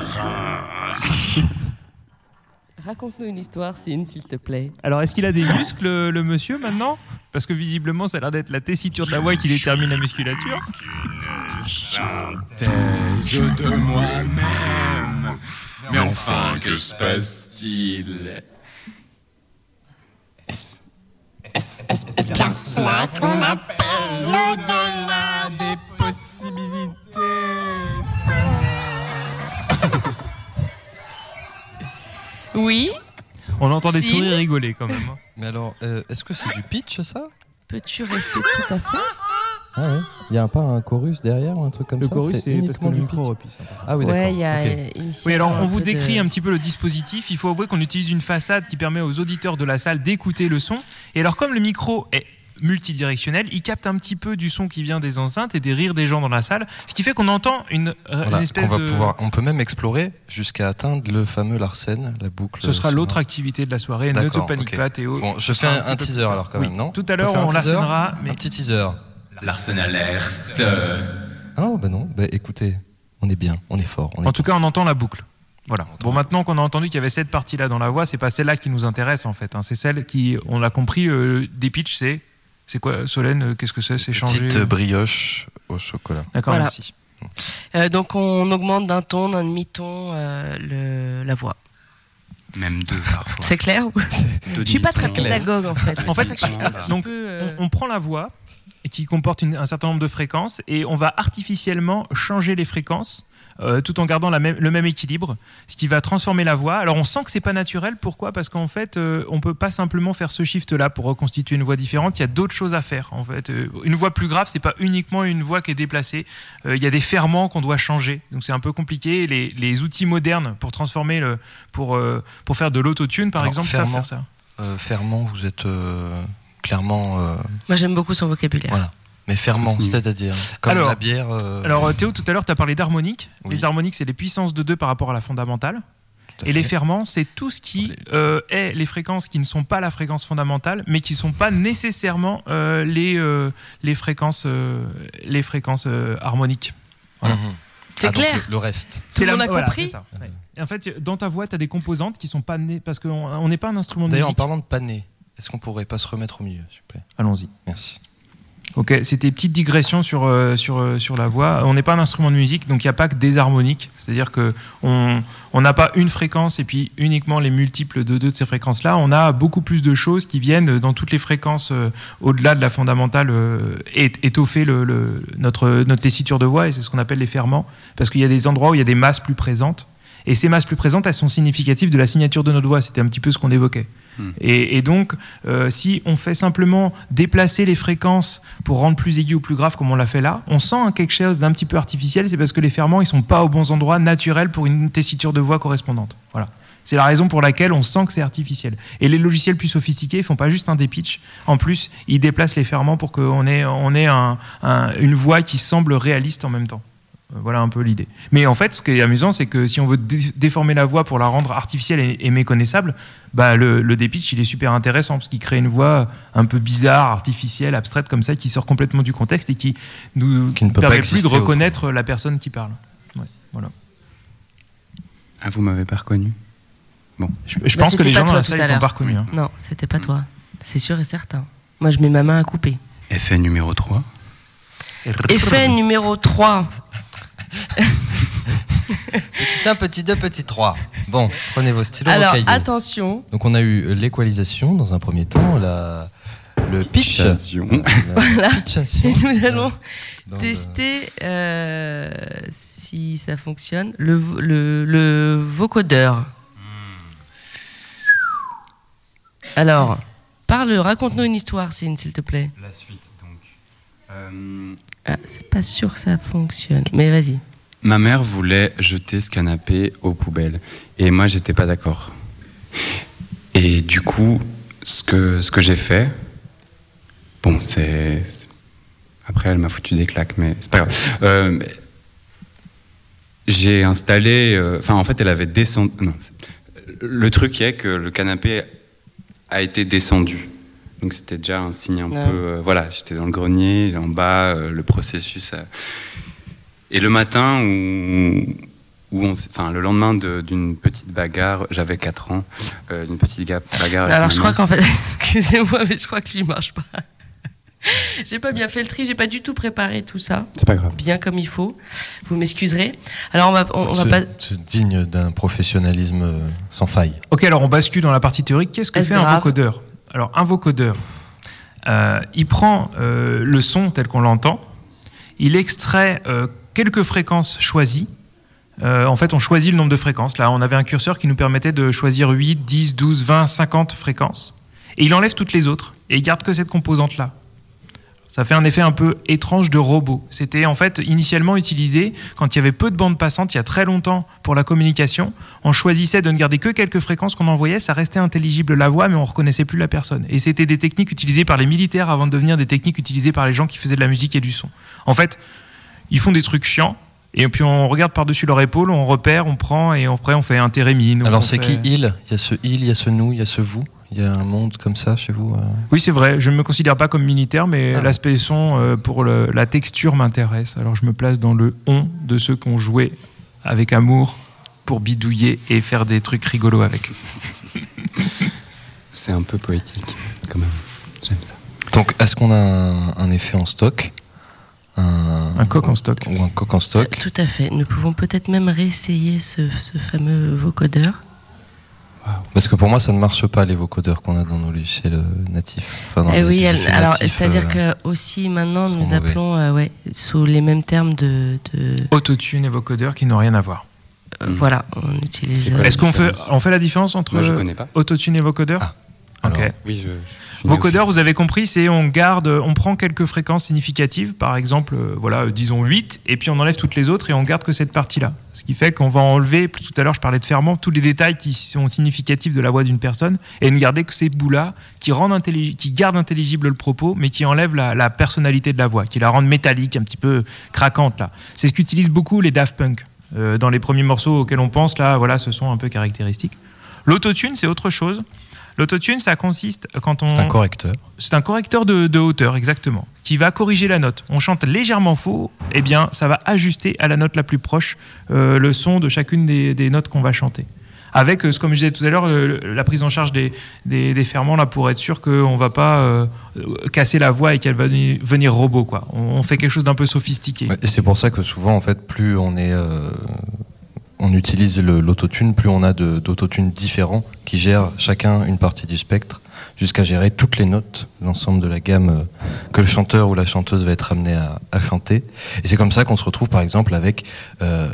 Raconte-nous une histoire, Cine, s'il te plaît. Alors, est-ce qu'il a des muscles, le, le monsieur, maintenant? Parce que visiblement, ça a l'air d'être la tessiture de la voix qui détermine la musculature. Synthèse de moi-même. Mais enfin, que se passe-t-il? Est-ce bien cela qu'on appelle au-delà Oui On entend des sourires rigoler quand même. hein. Mais alors, euh, est-ce que c'est du pitch ça? Peux-tu rester tout à fait? Ah ouais Il n'y a pas un chorus derrière ou un truc comme Le ça? chorus, c'est parce uniquement que le du micro pitch repisse un peu. Ah oui, Ouais, d'accord. il y a, ok. euh, initialement Oui, alors on vous peu décrit de- un petit peu le dispositif. Il faut avouer qu'on utilise une façade qui permet aux auditeurs de la salle d'écouter le son. Et alors, comme le micro est multidirectionnel, il capte un petit peu du son qui vient des enceintes et des rires des gens dans la salle, ce qui fait qu'on entend une, euh, Voilà, une espèce qu'on va de. pouvoir, on peut même explorer jusqu'à atteindre le fameux Larsen, la boucle. Ce sera l'autre activité de la soirée. Ne te panique ok. pas, Théo. Bon, je fais un, teaser alors quand Oui, même, non Tout à On l'heure, on teaser l'arsenera. Mais... Un petit teaser. Larsen alerte. Ah bah non, bah écoutez, on est bien, on est fort. On est En tout cas, on entend la boucle. Voilà. Bon, maintenant qu'on a entendu qu'il y avait cette partie-là dans la voix, c'est pas celle-là qui nous intéresse en fait. hein. C'est celle qui, on l'a compris, euh, des pitchs, c'est. C'est quoi, Solène euh, Qu'est-ce que c'est C'est changer. Petite brioche au chocolat. D'accord, Voilà. merci. Euh, donc on augmente d'un ton, d'un demi-ton euh, le- la voix. Même deux parfois. C'est clair ou- Je suis pas très pédagogue en fait. En fait, donc, euh, on, on prend la voix qui comporte une- un certain nombre de fréquences et on va artificiellement changer les fréquences euh, tout en gardant la même- le même équilibre, ce qui va transformer la voix. Alors on sent que c'est pas naturel. Pourquoi? Parce qu'en fait, euh, on peut pas simplement faire ce shift-là pour reconstituer une voix différente. Il y a d'autres choses à faire. En fait, Euh, une voix plus grave, c'est pas uniquement une voix qui est déplacée. Euh, il y a des ferments qu'on doit changer. Donc c'est un peu compliqué. Les, les outils modernes pour transformer le, pour euh, pour faire de l'autotune, par Alors, exemple, ferment, faire ça. euh, ferment, vous êtes euh, clairement. euh, Moi j'aime beaucoup son vocabulaire. voilà. Mais ferment, c'est-à-dire comme Alors- la bière. euh, Alors Théo, tout à l'heure, tu as parlé d'harmonique. Oui. Les harmoniques, c'est les puissances de 2 par rapport à la fondamentale. Et les ferments, c'est tout ce qui euh, est les fréquences qui ne sont pas la fréquence fondamentale, mais qui ne sont pas nécessairement euh, les, euh, les fréquences, euh, les fréquences euh, harmoniques. Voilà. Mhm. C'est Ah, donc clair. le, le reste. Tout le monde a voilà, compris c'est ça. Ouais. Et En fait, dans ta voix, tu as des composantes qui sont pas nées parce qu'on on n'est pas un instrument de D'ailleurs, en musique. parlant de pané, est-ce qu'on pourrait pas se remettre au milieu, s'il vous plaît? Allons-y. Merci. Ok, c'était petite digression sur, euh, sur, euh, sur la voix. On n'est pas un instrument de musique, donc il n'y a pas que des harmoniques. C'est-à-dire qu'on on n'a pas une fréquence et puis uniquement les multiples de deux de ces fréquences-là. On a beaucoup plus de choses qui viennent dans toutes les fréquences euh, au-delà de la fondamentale euh, étoffer le, le- notre, notre tessiture de voix, et c'est ce qu'on appelle les ferments. Parce qu'il y a des endroits où il y a des masses plus présentes. Et ces masses plus présentes, elles sont significatives de la signature de notre voix. C'était un petit peu ce qu'on évoquait. Et, et donc, euh, si on fait simplement déplacer les fréquences pour rendre plus aigu ou plus grave, comme on l'a fait là, on sent hein, quelque chose d'un petit peu artificiel. C'est parce que les ferments, ils sont pas aux bons endroits naturels pour une tessiture de voix correspondante. Voilà. C'est la raison pour laquelle on sent que c'est artificiel. Et les logiciels plus sophistiqués ils font pas juste un dépitch. En plus, ils déplacent les ferments pour qu'on ait, une voix qui semble réaliste en même temps. Euh, Voilà un peu l'idée. Mais en fait, ce qui est amusant, c'est que si on veut dé- déformer la voix pour la rendre artificielle et, et méconnaissable, bah le, le dépitch, il est super intéressant parce qu'il crée une voix un peu bizarre, artificielle, abstraite comme ça, qui sort complètement du contexte et qui nous Qui ne permet plus de reconnaître la personne qui parle. Ouais, voilà. Ah, vous m'avez pas reconnu Bon. Je, je Bah, pense que les gens dans la salle t'ont pas reconnu. hein. Non, c'était pas toi. C'est sûr et certain. Moi je mets ma main à couper. Effet numéro 3. Effet numéro 3. Petit 1, petit 2, petit 3. Bon, prenez vos stylos, vos Alors, cahiers. attention. Donc on a eu l'équalisation dans un premier temps, la, le pitch. Pitchation. La [LAUGHS] Voilà. pitchation. Et nous allons Dans le- tester euh, si ça fonctionne. Le, le, le vocodeur. Alors, parle, raconte-nous une histoire, Cine, s'il te plaît. La suite, Ah, c'est pas sûr que ça fonctionne, mais vas-y. Ma mère voulait jeter ce canapé aux poubelles. Et moi, j'étais pas d'accord. Et du coup, ce que, ce que j'ai fait, bon, c'est. Après, elle m'a foutu des claques, mais c'est pas grave. Euh, j'ai installé. euh, Enfin, en fait, elle avait descendu. Non. Le truc est que le canapé a été descendu. Donc, c'était déjà un signe un Ouais. peu. euh, voilà, j'étais dans le grenier, en bas, euh, le processus. et le matin où, où on, s- enfin le lendemain de- d'une petite bagarre, j'avais 4 ans, euh, d'une petite ga- bagarre. Alors, je crois qu'en fait, [LAUGHS] excusez-moi, mais je crois que lui marche pas. [LAUGHS] J'ai pas bien fait le tri, j'ai pas du tout préparé tout ça. C'est pas grave. Bien comme il faut. Vous m'excuserez. Alors, on va, on, on va C'est- pas. c'est digne d'un professionnalisme sans faille. Ok, alors on bascule dans la partie théorique. Qu'est-ce que fait un grave vocodeur? Alors, un vocodeur, euh, il prend euh, le son tel qu'on l'entend, il extrait euh, quelques fréquences choisies. En fait, on choisit le nombre de fréquences. Là, on avait un curseur qui nous permettait de choisir 8, 10, 12, 20, 50 fréquences. Et il enlève toutes les autres et il garde que cette composante-là. Ça fait un effet un peu étrange de robot. C'était en fait initialement utilisé quand il y avait peu de bandes passantes, il y a très longtemps, pour la communication. On choisissait de ne garder que quelques fréquences qu'on envoyait, ça restait intelligible la voix, mais on reconnaissait plus la personne. Et c'était des techniques utilisées par les militaires avant de devenir des techniques utilisées par les gens qui faisaient de la musique et du son. En fait, ils font des trucs chiants. Et puis on regarde par-dessus leur épaule, on repère, on prend et après on fait un térémine. Alors c'est fait- qui il? Il y a ce il, il y a ce nous, il y a ce vous? Il y a un monde comme ça chez vous euh Oui, c'est vrai. Je ne me considère pas comme militaire, mais Ah. l'aspect son euh, pour le- la texture m'intéresse. Alors je me place dans le on de ceux qui ont joué avec amour pour bidouiller et faire des trucs rigolos avec. [LAUGHS] C'est un peu poétique, quand même. J'aime ça. Donc est-ce qu'on a un, un effet en stock? Un, Un coq en stock. Ou un coq en stock Tout à fait. Nous pouvons peut-être même réessayer ce, ce fameux vocodeur. Parce que pour moi, ça ne marche pas les vocodeurs qu'on a dans nos logiciels euh, natifs. Enfin, dans Eh oui, elle- alors c'est-à-dire euh, que aussi maintenant nous mauvais. appelons euh, ouais, sous les mêmes termes de. de- Autotune et qui n'ont rien à voir. euh, Voilà, on utilise. Est-ce qu'on fait, on fait la différence entre autotune et vocodeur Ok. alors, Oui, je. je Vocodeur, néophyte. vous avez compris, c'est on garde, on prend quelques fréquences significatives, par exemple, euh, voilà, euh, disons 8, et puis on enlève toutes les autres et on garde que cette partie-là. Ce qui fait qu'on va enlever, tout à l'heure je parlais de ferment, tous les détails qui sont significatifs de la voix d'une personne, et ne garder que ces bouts-là qui, rendent qui gardent intelligible le propos, mais qui enlèvent la, la personnalité de la voix, qui la rendent métallique, un petit peu craquante. là. C'est ce qu'utilisent beaucoup les Daft Punk. Euh, dans les premiers morceaux auxquels on pense, là, voilà, ce sont un peu caractéristiques. L'autotune, c'est autre chose. L'autotune, ça consiste quand on. c'est un correcteur. C'est un correcteur de, de hauteur, exactement, qui va corriger la note. On chante légèrement faux, eh bien, ça va ajuster à la note la plus proche euh, le son de chacune des, des notes qu'on va chanter. Avec, euh, comme je disais tout à l'heure, la prise en charge des, des, des ferments, là, pour être sûr qu'on ne va pas euh, casser la voix et qu'elle va venir, robot. Quoi. On, on fait quelque chose d'un peu sophistiqué. Ouais, Et c'est pour ça que souvent, en fait, plus on est, on utilise l'autotune, plus on a d'autotunes différents qui gèrent chacun une partie du spectre, jusqu'à gérer toutes les notes, l'ensemble de la gamme euh, que le chanteur ou la chanteuse va être amené à, à chanter. Et c'est comme ça qu'on se retrouve, par exemple, avec euh,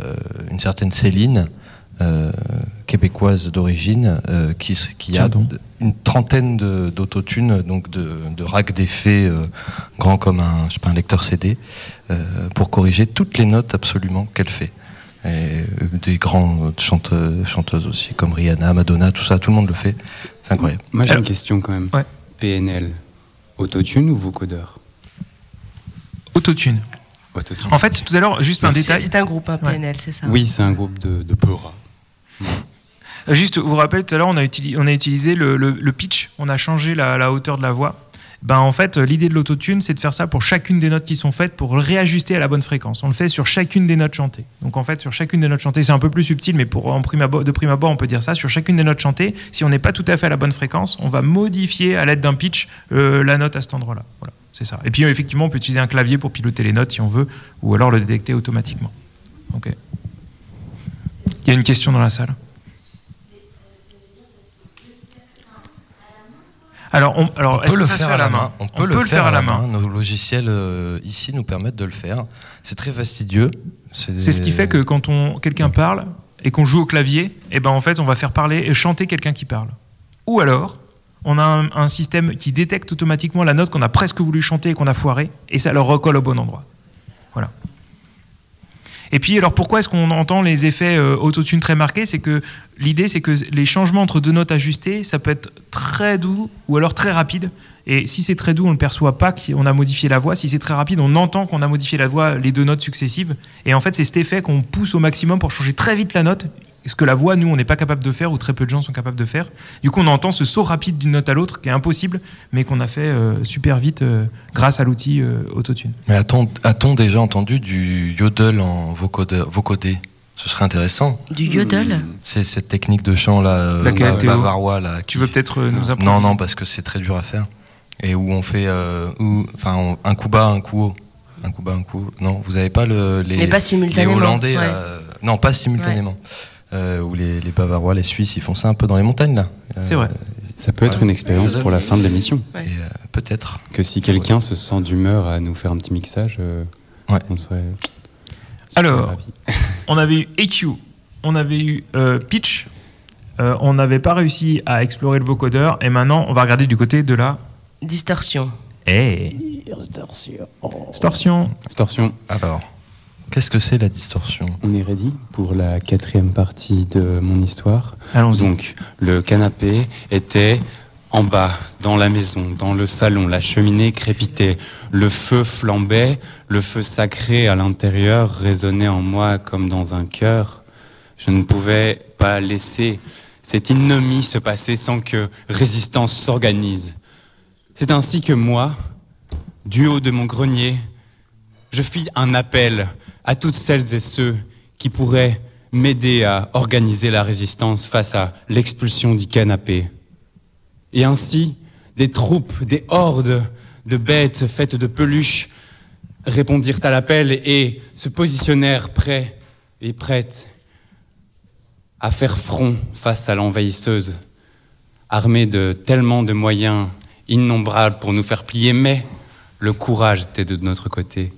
une certaine Céline. euh, québécoise d'origine euh, qui, a une trentaine d'autotunes, donc de, de racks d'effets grands comme un, je sais pas, un lecteur CD, pour corriger toutes les notes absolument qu'elle fait. Et euh, des grands chanteuses, chanteuses aussi, comme Rihanna, Madonna, tout ça, tout le monde le fait. C'est incroyable. Moi, j'ai une question quand même. Ouais. PNL, autotune ou vocodeur? Autotune. Autotune. En fait, tout à l'heure, juste un détail. c'est un groupe, hein, Ouais. PNL, c'est ça Oui, c'est un groupe de, de Peura. Euh, Juste, vous vous rappelez, tout à l'heure, on, a utili- on a utilisé le, le- le pitch, on a changé la, la hauteur de la voix. Ben, en fait, l'idée de l'autotune, c'est de faire ça pour chacune des notes qui sont faites pour réajuster à la bonne fréquence. On le fait sur chacune des notes chantées. Donc, en fait, sur chacune des notes chantées, c'est un peu plus subtil, mais de prime abord, on peut dire ça. Sur chacune des notes chantées, si on n'est pas tout à fait à la bonne fréquence, on va modifier à l'aide d'un pitch euh, la note à cet endroit-là. Voilà, c'est ça. Et puis, euh, effectivement, on peut utiliser un clavier pour piloter les notes si on veut, ou alors le détecter automatiquement. Ok. Il y a une question dans la salle. Alors, on, alors On est-ce peut le faire à la main. On peut le faire à la main. main. Nos logiciels euh, ici nous permettent de le faire. C'est très fastidieux. C'est ce qui fait que quand on quelqu'un parle et qu'on joue au clavier, et ben en fait on va faire parler et chanter quelqu'un qui parle. Ou alors on a un, un système qui détecte automatiquement la note qu'on a presque voulu chanter et qu'on a foiré et ça le recolle au bon endroit. Voilà. Et puis alors pourquoi est-ce qu'on entend les effets euh, autotune très marqués? C'est que l'idée c'est que les changements entre deux notes ajustées, ça peut être très doux ou alors très rapide. Et si c'est très doux, on ne perçoit pas qu'on a modifié la voix. Si c'est très rapide, on entend qu'on a modifié la voix, les deux notes successives. Et en fait, c'est cet effet qu'on pousse au maximum pour changer très vite la note. Ce que la voix, nous, on n'est pas capable de faire, ou très peu de gens sont capables de faire. Du coup, on entend ce saut rapide d'une note à l'autre, qui est impossible, mais qu'on a fait euh, super vite euh, grâce à l'outil euh, Autotune. Mais a-t-on a-t-on déjà entendu du yodel en vocodé, vocodé? Ce serait intéressant. Du yodel? C'est cette technique de chant là, euh, bavarois là. Tu veux peut-être euh, nous Non, improviser non, parce que c'est très dur à faire. Et où on fait, euh, où- enfin, on- un coup bas, un coup haut. Un coup bas, un coup haut. Non, vous avez pas le, les, Mais pas simultanément, les Hollandais, ouais. euh, non, pas simultanément. Euh, ou les, les Bavarois, les Suisses, ils font ça un peu dans les montagnes là. Euh, C'est vrai. Ça peut être une expérience pour la fin de l'émission. Euh, Peut-être. Que si quelqu'un se sent d'humeur à nous faire un petit mixage, euh, on serait. Alors, [LAUGHS] on avait eu EQ, on avait eu euh, Pitch, euh, on n'avait pas réussi à explorer le vocodeur, et maintenant on va regarder du côté de la. Distorsion. Eh Distorsion. Distorsion. Alors, qu'est-ce que c'est la distorsion? On est ready pour la quatrième partie de mon histoire. Allons-y. Donc, le canapé était en bas, dans la maison, dans le salon. La cheminée crépitait, le feu flambait, le feu sacré à l'intérieur résonnait en moi comme dans un cœur. Je ne pouvais pas laisser cette ignomie se passer sans que résistance s'organise. C'est ainsi que moi, du haut de mon grenier, je fis un appel à toutes celles et ceux qui pourraient m'aider à organiser la résistance face à l'expulsion du canapé. Et ainsi, des troupes, des hordes de bêtes faites de peluches répondirent à l'appel et se positionnèrent prêts et prêtes à faire front face à l'envahisseuse, armées de tellement de moyens innombrables pour nous faire plier, mais le courage était de notre côté.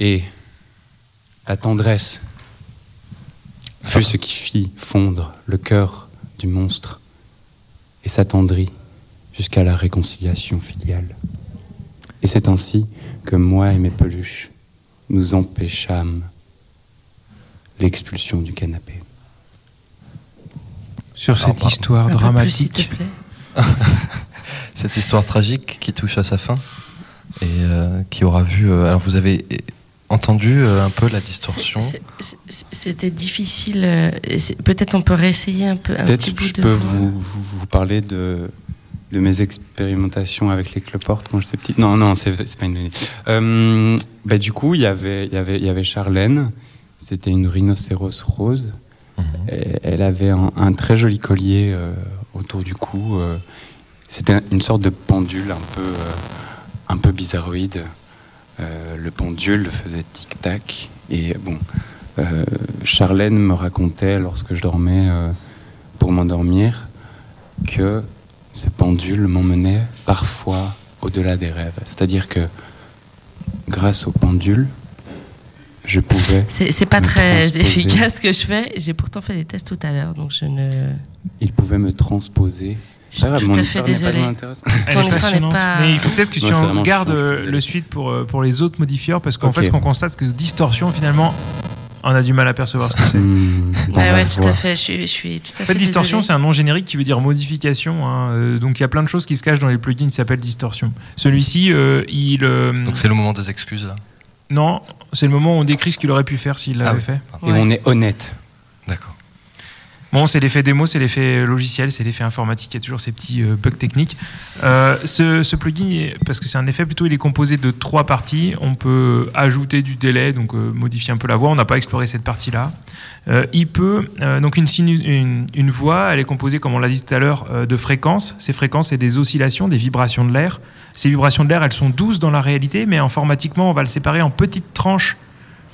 Et la tendresse fut ce qui fit fondre le cœur du monstre et s'attendrit jusqu'à la réconciliation filiale. Et c'est ainsi que moi et mes peluches nous empêchâmes l'expulsion du canapé. Sur cette histoire plus, dramatique. s'il te plaît. [LAUGHS] Cette histoire tragique qui touche à sa fin et euh, qui aura vu. euh, alors, vous avez entendu euh, un peu la distorsion. C'était difficile. euh, Peut-être on peut réessayer un peu. Peut-être je de peux vous, vous, vous parler de, de mes expérimentations avec les cloportes quand j'étais petit. Non, non, c'est pas une bonne idée. Euh, bah, du coup, il y avait- il y avait- il y avait Charlène, c'était une rhinocéros rose. Et elle avait un, un très joli collier euh, autour du cou. euh, c'était une sorte de pendule un peu, euh, un peu bizarroïde. Euh, le pendule faisait tic-tac. Et bon, euh, Charlène me racontait lorsque je dormais euh, pour m'endormir que ce pendule m'emmenait parfois au-delà des rêves. C'est-à-dire que grâce au pendule, je pouvais. C'est pas très transposer- efficace ce que je fais. J'ai pourtant fait des tests tout à l'heure, donc je ne. Il pouvait me transposer. Grave, tout mon à fait n'est pas désolée. très intéressante. Elle Ton histoire n'est pas- Mais il faut peut-être que tu en gardes chiant, je suis euh, désolé. le suite pour, euh, pour les autres modifieurs, parce qu'en fait, ce qu'on constate, c'est que distorsion, finalement, on a du mal à percevoir ce que c'est. Hmm, dans Ouais, tout à fait. Je suis, je suis tout à En fait. fait, distorsion, c'est un nom générique qui veut dire modification. hein. Euh, donc, il y a plein de choses qui se cachent dans les plugins qui s'appellent distorsion. Celui-ci, euh, il. euh, Donc, c'est le moment des excuses là. Non, c'est le moment où on décrit ce qu'il aurait pu faire s'il l'avait Ah oui. fait. Et on est honnête. Bon, c'est l'effet démo, c'est l'effet logiciel, c'est l'effet informatique. Il y a toujours ces petits euh, bugs techniques. Euh, ce, plugin, parce que c'est un effet plutôt, il est composé de trois parties. On peut ajouter du délai, donc euh, modifier un peu la voix. On n'a pas exploré cette partie-là. Il peut donc une, une, voix, elle est composée, comme on l'a dit tout à l'heure, de fréquences. Ces fréquences, c'est des oscillations, des vibrations de l'air. Ces vibrations de l'air, elles sont douces dans la réalité, mais informatiquement, on va le séparer en petites tranches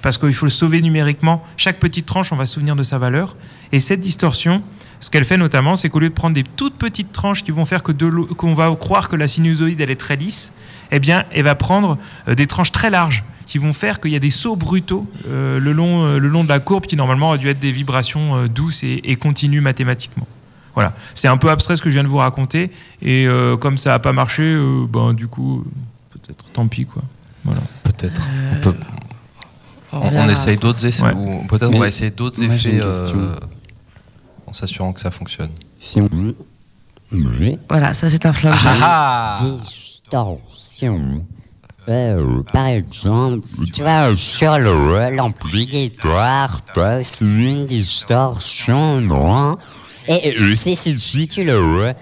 parce qu'il faut le sauver numériquement. Chaque petite tranche, on va se souvenir de sa valeur. Et cette distorsion, ce qu'elle fait notamment, c'est qu'au lieu de prendre des toutes petites tranches qui vont faire que de l'eau- qu'on va croire que la sinusoïde elle est très lisse, eh bien, elle va prendre euh, des tranches très larges qui vont faire qu'il y a des sauts brutaux euh, le, long, euh, le long de la courbe qui normalement a dû être des vibrations euh, douces et, et continues mathématiquement. Voilà, c'est un peu abstrait ce que je viens de vous raconter et euh, comme ça n'a pas marché, euh, ben du coup, peut-être tant pis quoi. Voilà. Peut-être. On peut. on On, essaye d'autres essais. Ouais. ou Peut-être on va essayer d'autres effets une question. euh, en s'assurant que ça fonctionne. Si on. Voilà, ça c'est un flanger. Ah, Distorsion. Euh, par exemple, tu vois, sur le l'ampli guitare, c'est une distorsion, non? Et euh, c'est si si tu le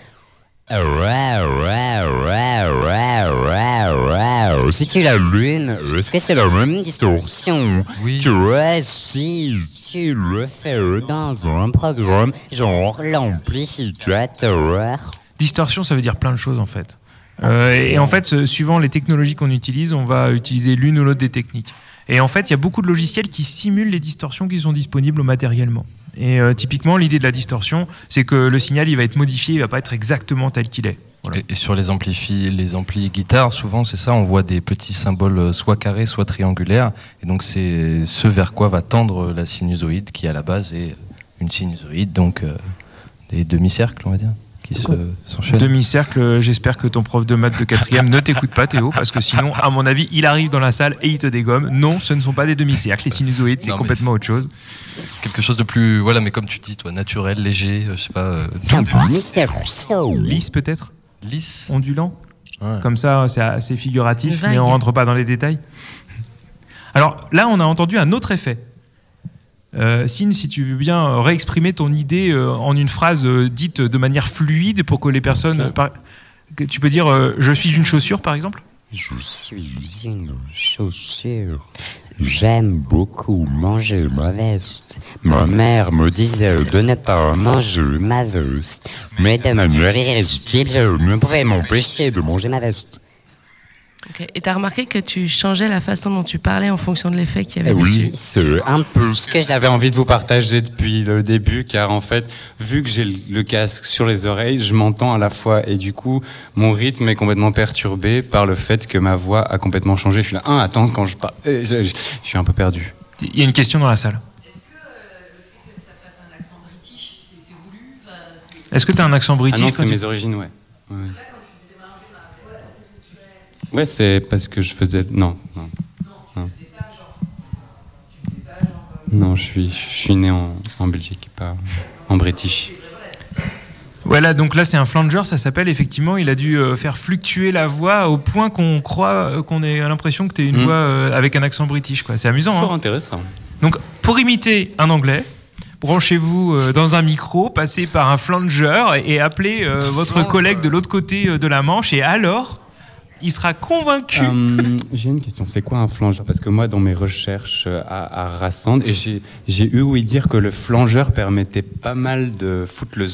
si tu l'allumes, est-ce que c'est la même distorsion? Oui. Tu vois, si tu le fais dans un programme, genre l'amplificateur. Distorsion, ça veut dire plein de choses en fait. Euh, et, en fait, suivant les technologies qu'on utilise, on va utiliser l'une ou l'autre des techniques. Et en fait, il y a beaucoup de logiciels qui simulent les distorsions qui sont disponibles matériellement. Et euh, typiquement, l'idée de la distorsion, c'est que le signal, il va être modifié, il va pas être exactement tel qu'il est. Et sur les amplis, les amplis guitare, souvent c'est ça, on voit des petits symboles euh, soit carrés, soit triangulaires. Et donc c'est ce vers quoi va tendre la sinusoïde, qui à la base est une sinusoïde, donc euh, des demi-cercles, on va dire, qui se s'enchaînent. Demi-cercle, euh, j'espère que ton prof de maths de quatrième ne t'écoute pas, Théo, parce que sinon, à mon avis, il arrive dans la salle et il te dégomme. Non, ce ne sont pas des demi-cercles. Les sinusoïdes, c'est complètement autre chose. Quelque chose de plus, voilà, mais comme tu dis, toi, naturel, léger, euh, je sais pas. euh, Lisse peut-être Lisse. Ondulant Ouais. Comme ça, c'est assez figuratif, mais on rentre pas dans les détails. Alors là, on a entendu un autre effet. Euh, Sine, si tu veux bien euh, réexprimer ton idée euh, en une phrase euh, dite de manière fluide pour que les personnes. par- tu peux dire Je suis une chaussure, par exemple? Je suis une chaussure. J'aime beaucoup manger ma veste. Ma mère me disait de ne pas manger ma veste. Mais irrésistible, je ne pouvais m'empêcher de manger ma veste. Et tu as remarqué que tu changeais la façon dont tu parlais en fonction de l'effet qu'il y avait Eh oui, dessus. c'est un peu ce que J'avais envie de vous partager depuis le début, car en fait, vu que j'ai le casque sur les oreilles, je m'entends à la fois, et du coup, mon rythme est complètement perturbé par le fait que ma voix a complètement changé. Je suis là, ah, attends, quand je parle, euh, je, je- je suis un peu perdu. Il y a une question dans la salle. Est-ce que tu as un accent Ah british non, quand c'est tu- mes origines, ouais. Ouais, Ouais, c'est parce que je faisais. Non, non. Non, Non, je suis, je suis né en, en Belgique, pas en British. Voilà, donc là c'est un flanger, ça s'appelle effectivement. Il a dû euh, faire fluctuer la voix au point qu'on croit euh, qu'on ait l'impression que tu es une Mm. voix euh, avec un accent british. quoi. C'est amusant. Fort hein. intéressant. donc pour imiter un anglais, branchez-vous euh, dans un micro, passez par un flanger et, et appelez euh, votre collègue de l'autre côté euh, de la Manche et alors il sera convaincu. Euh, j'ai une question, c'est quoi un flangeur? Parce que moi, dans mes recherches euh, à, à Rassand, j'ai, j'ai eu ouï dire que le flangeur permettait pas mal de foutre le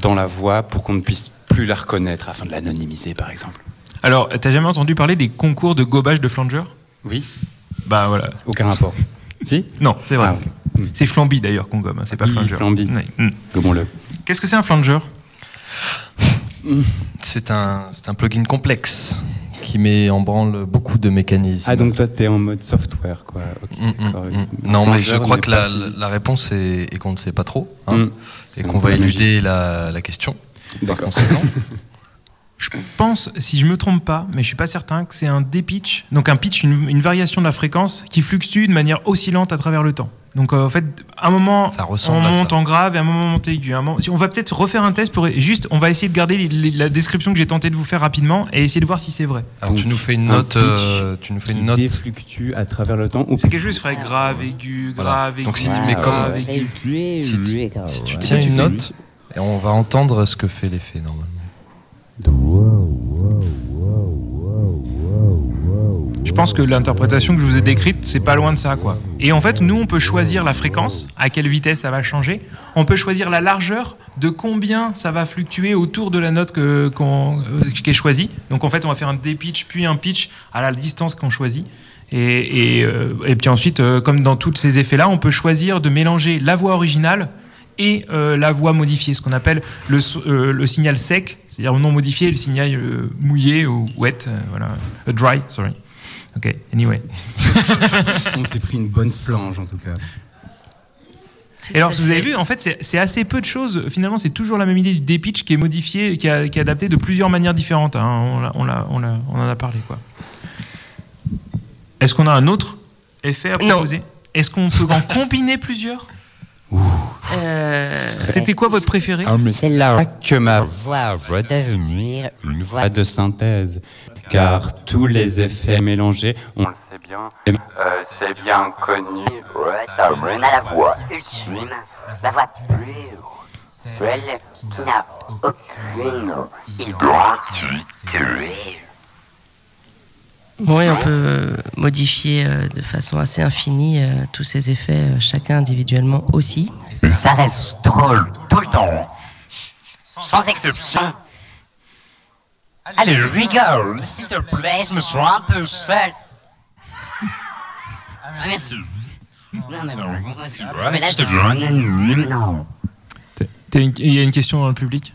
dans la voix pour qu'on ne puisse plus la reconnaître, afin de l'anonymiser, par exemple. Alors, t'as jamais entendu parler des concours de gobage de flanger Oui. Bah voilà. Aucun rapport. Si? Non, c'est vrai. Ah, ok. C'est flamby d'ailleurs qu'on gomme, hein, c'est pas Oui, flanger. flamby. Oui. Mm. Gommons-le. Qu'est-ce que c'est un flanger C'est un, c'est un plugin complexe qui met en branle beaucoup de mécanismes. Ah, donc toi, t'es en mode software, quoi. Mm, mm, mm. Non, mais je crois que la, la réponse est, est qu'on ne sait pas trop, hein, Mm. et qu'on va éluder la, la question. Par D'accord. conséquent, [LAUGHS] Je pense, si je me trompe pas, mais je suis pas certain, que c'est un D-pitch, donc un pitch, une, une variation de la fréquence qui fluctue de manière oscillante à travers le temps. Donc euh, en fait, à un moment, Ça on monte ça. en grave et à un moment on monte aigu. Un moment- on va peut-être refaire un test pour juste, on va essayer de garder les- les- la description que j'ai tenté de vous faire rapidement et essayer de voir si c'est vrai. alors tu Donc, nous fais une un note, pitch euh, tu nous fais qui une note. défluctue à travers le temps. C'est quelque chose qui ferait grave, aigu, Voilà. grave, aigu. Donc si tu mets comme- Si tu- tu tiens tu une fais note, et on va entendre ce que fait l'effet normalement. Je pense que l'interprétation que je vous ai décrite, c'est pas loin de ça, quoi. Et en fait, nous, on peut choisir la fréquence, à quelle vitesse ça va changer. On peut choisir la largeur, de combien ça va fluctuer autour de la note euh, qui est choisie. Donc en fait, on va faire un D-pitch puis un pitch à la distance qu'on choisit. Et, euh, puis ensuite, euh, comme dans tous ces effets-là, on peut choisir de mélanger la voix originale et la voix modifiée, ce qu'on appelle le, signal sec, c'est-à-dire non modifié, le signal mouillé ou wet, voilà, dry, sorry. Ok, anyway. [LAUGHS] On s'est pris une bonne flange en tout cas. Et alors, si vous avez vu, en fait, c'est- assez peu de choses. Finalement, c'est toujours la même idée du D-pitch qui est modifié, qui, a- qui est adapté de plusieurs manières différentes. hein. On en a parlé, quoi. Est-ce qu'on a un autre effet à proposer? Est-ce qu'on peut en combiner plusieurs? Euh, C'était quoi votre préféré C'est là que ma voix va devenir une voix de synthèse, car tous les effets mélangés, on le sait bien, euh, c'est bien connu. Ouais, ça à la voix ultime, la voix pure, celle qui n'a aucune identité. Oui, on peut euh, modifier euh, de façon assez infinie euh, tous ces effets, chacun individuellement aussi. Ça reste drôle tout le temps, sans exception. Allez, je rigole, s'il te plaît, je me sens un peu seul. Ah, Merci. Non, mais bon. Mais là, je te non. Il y a une question dans le public?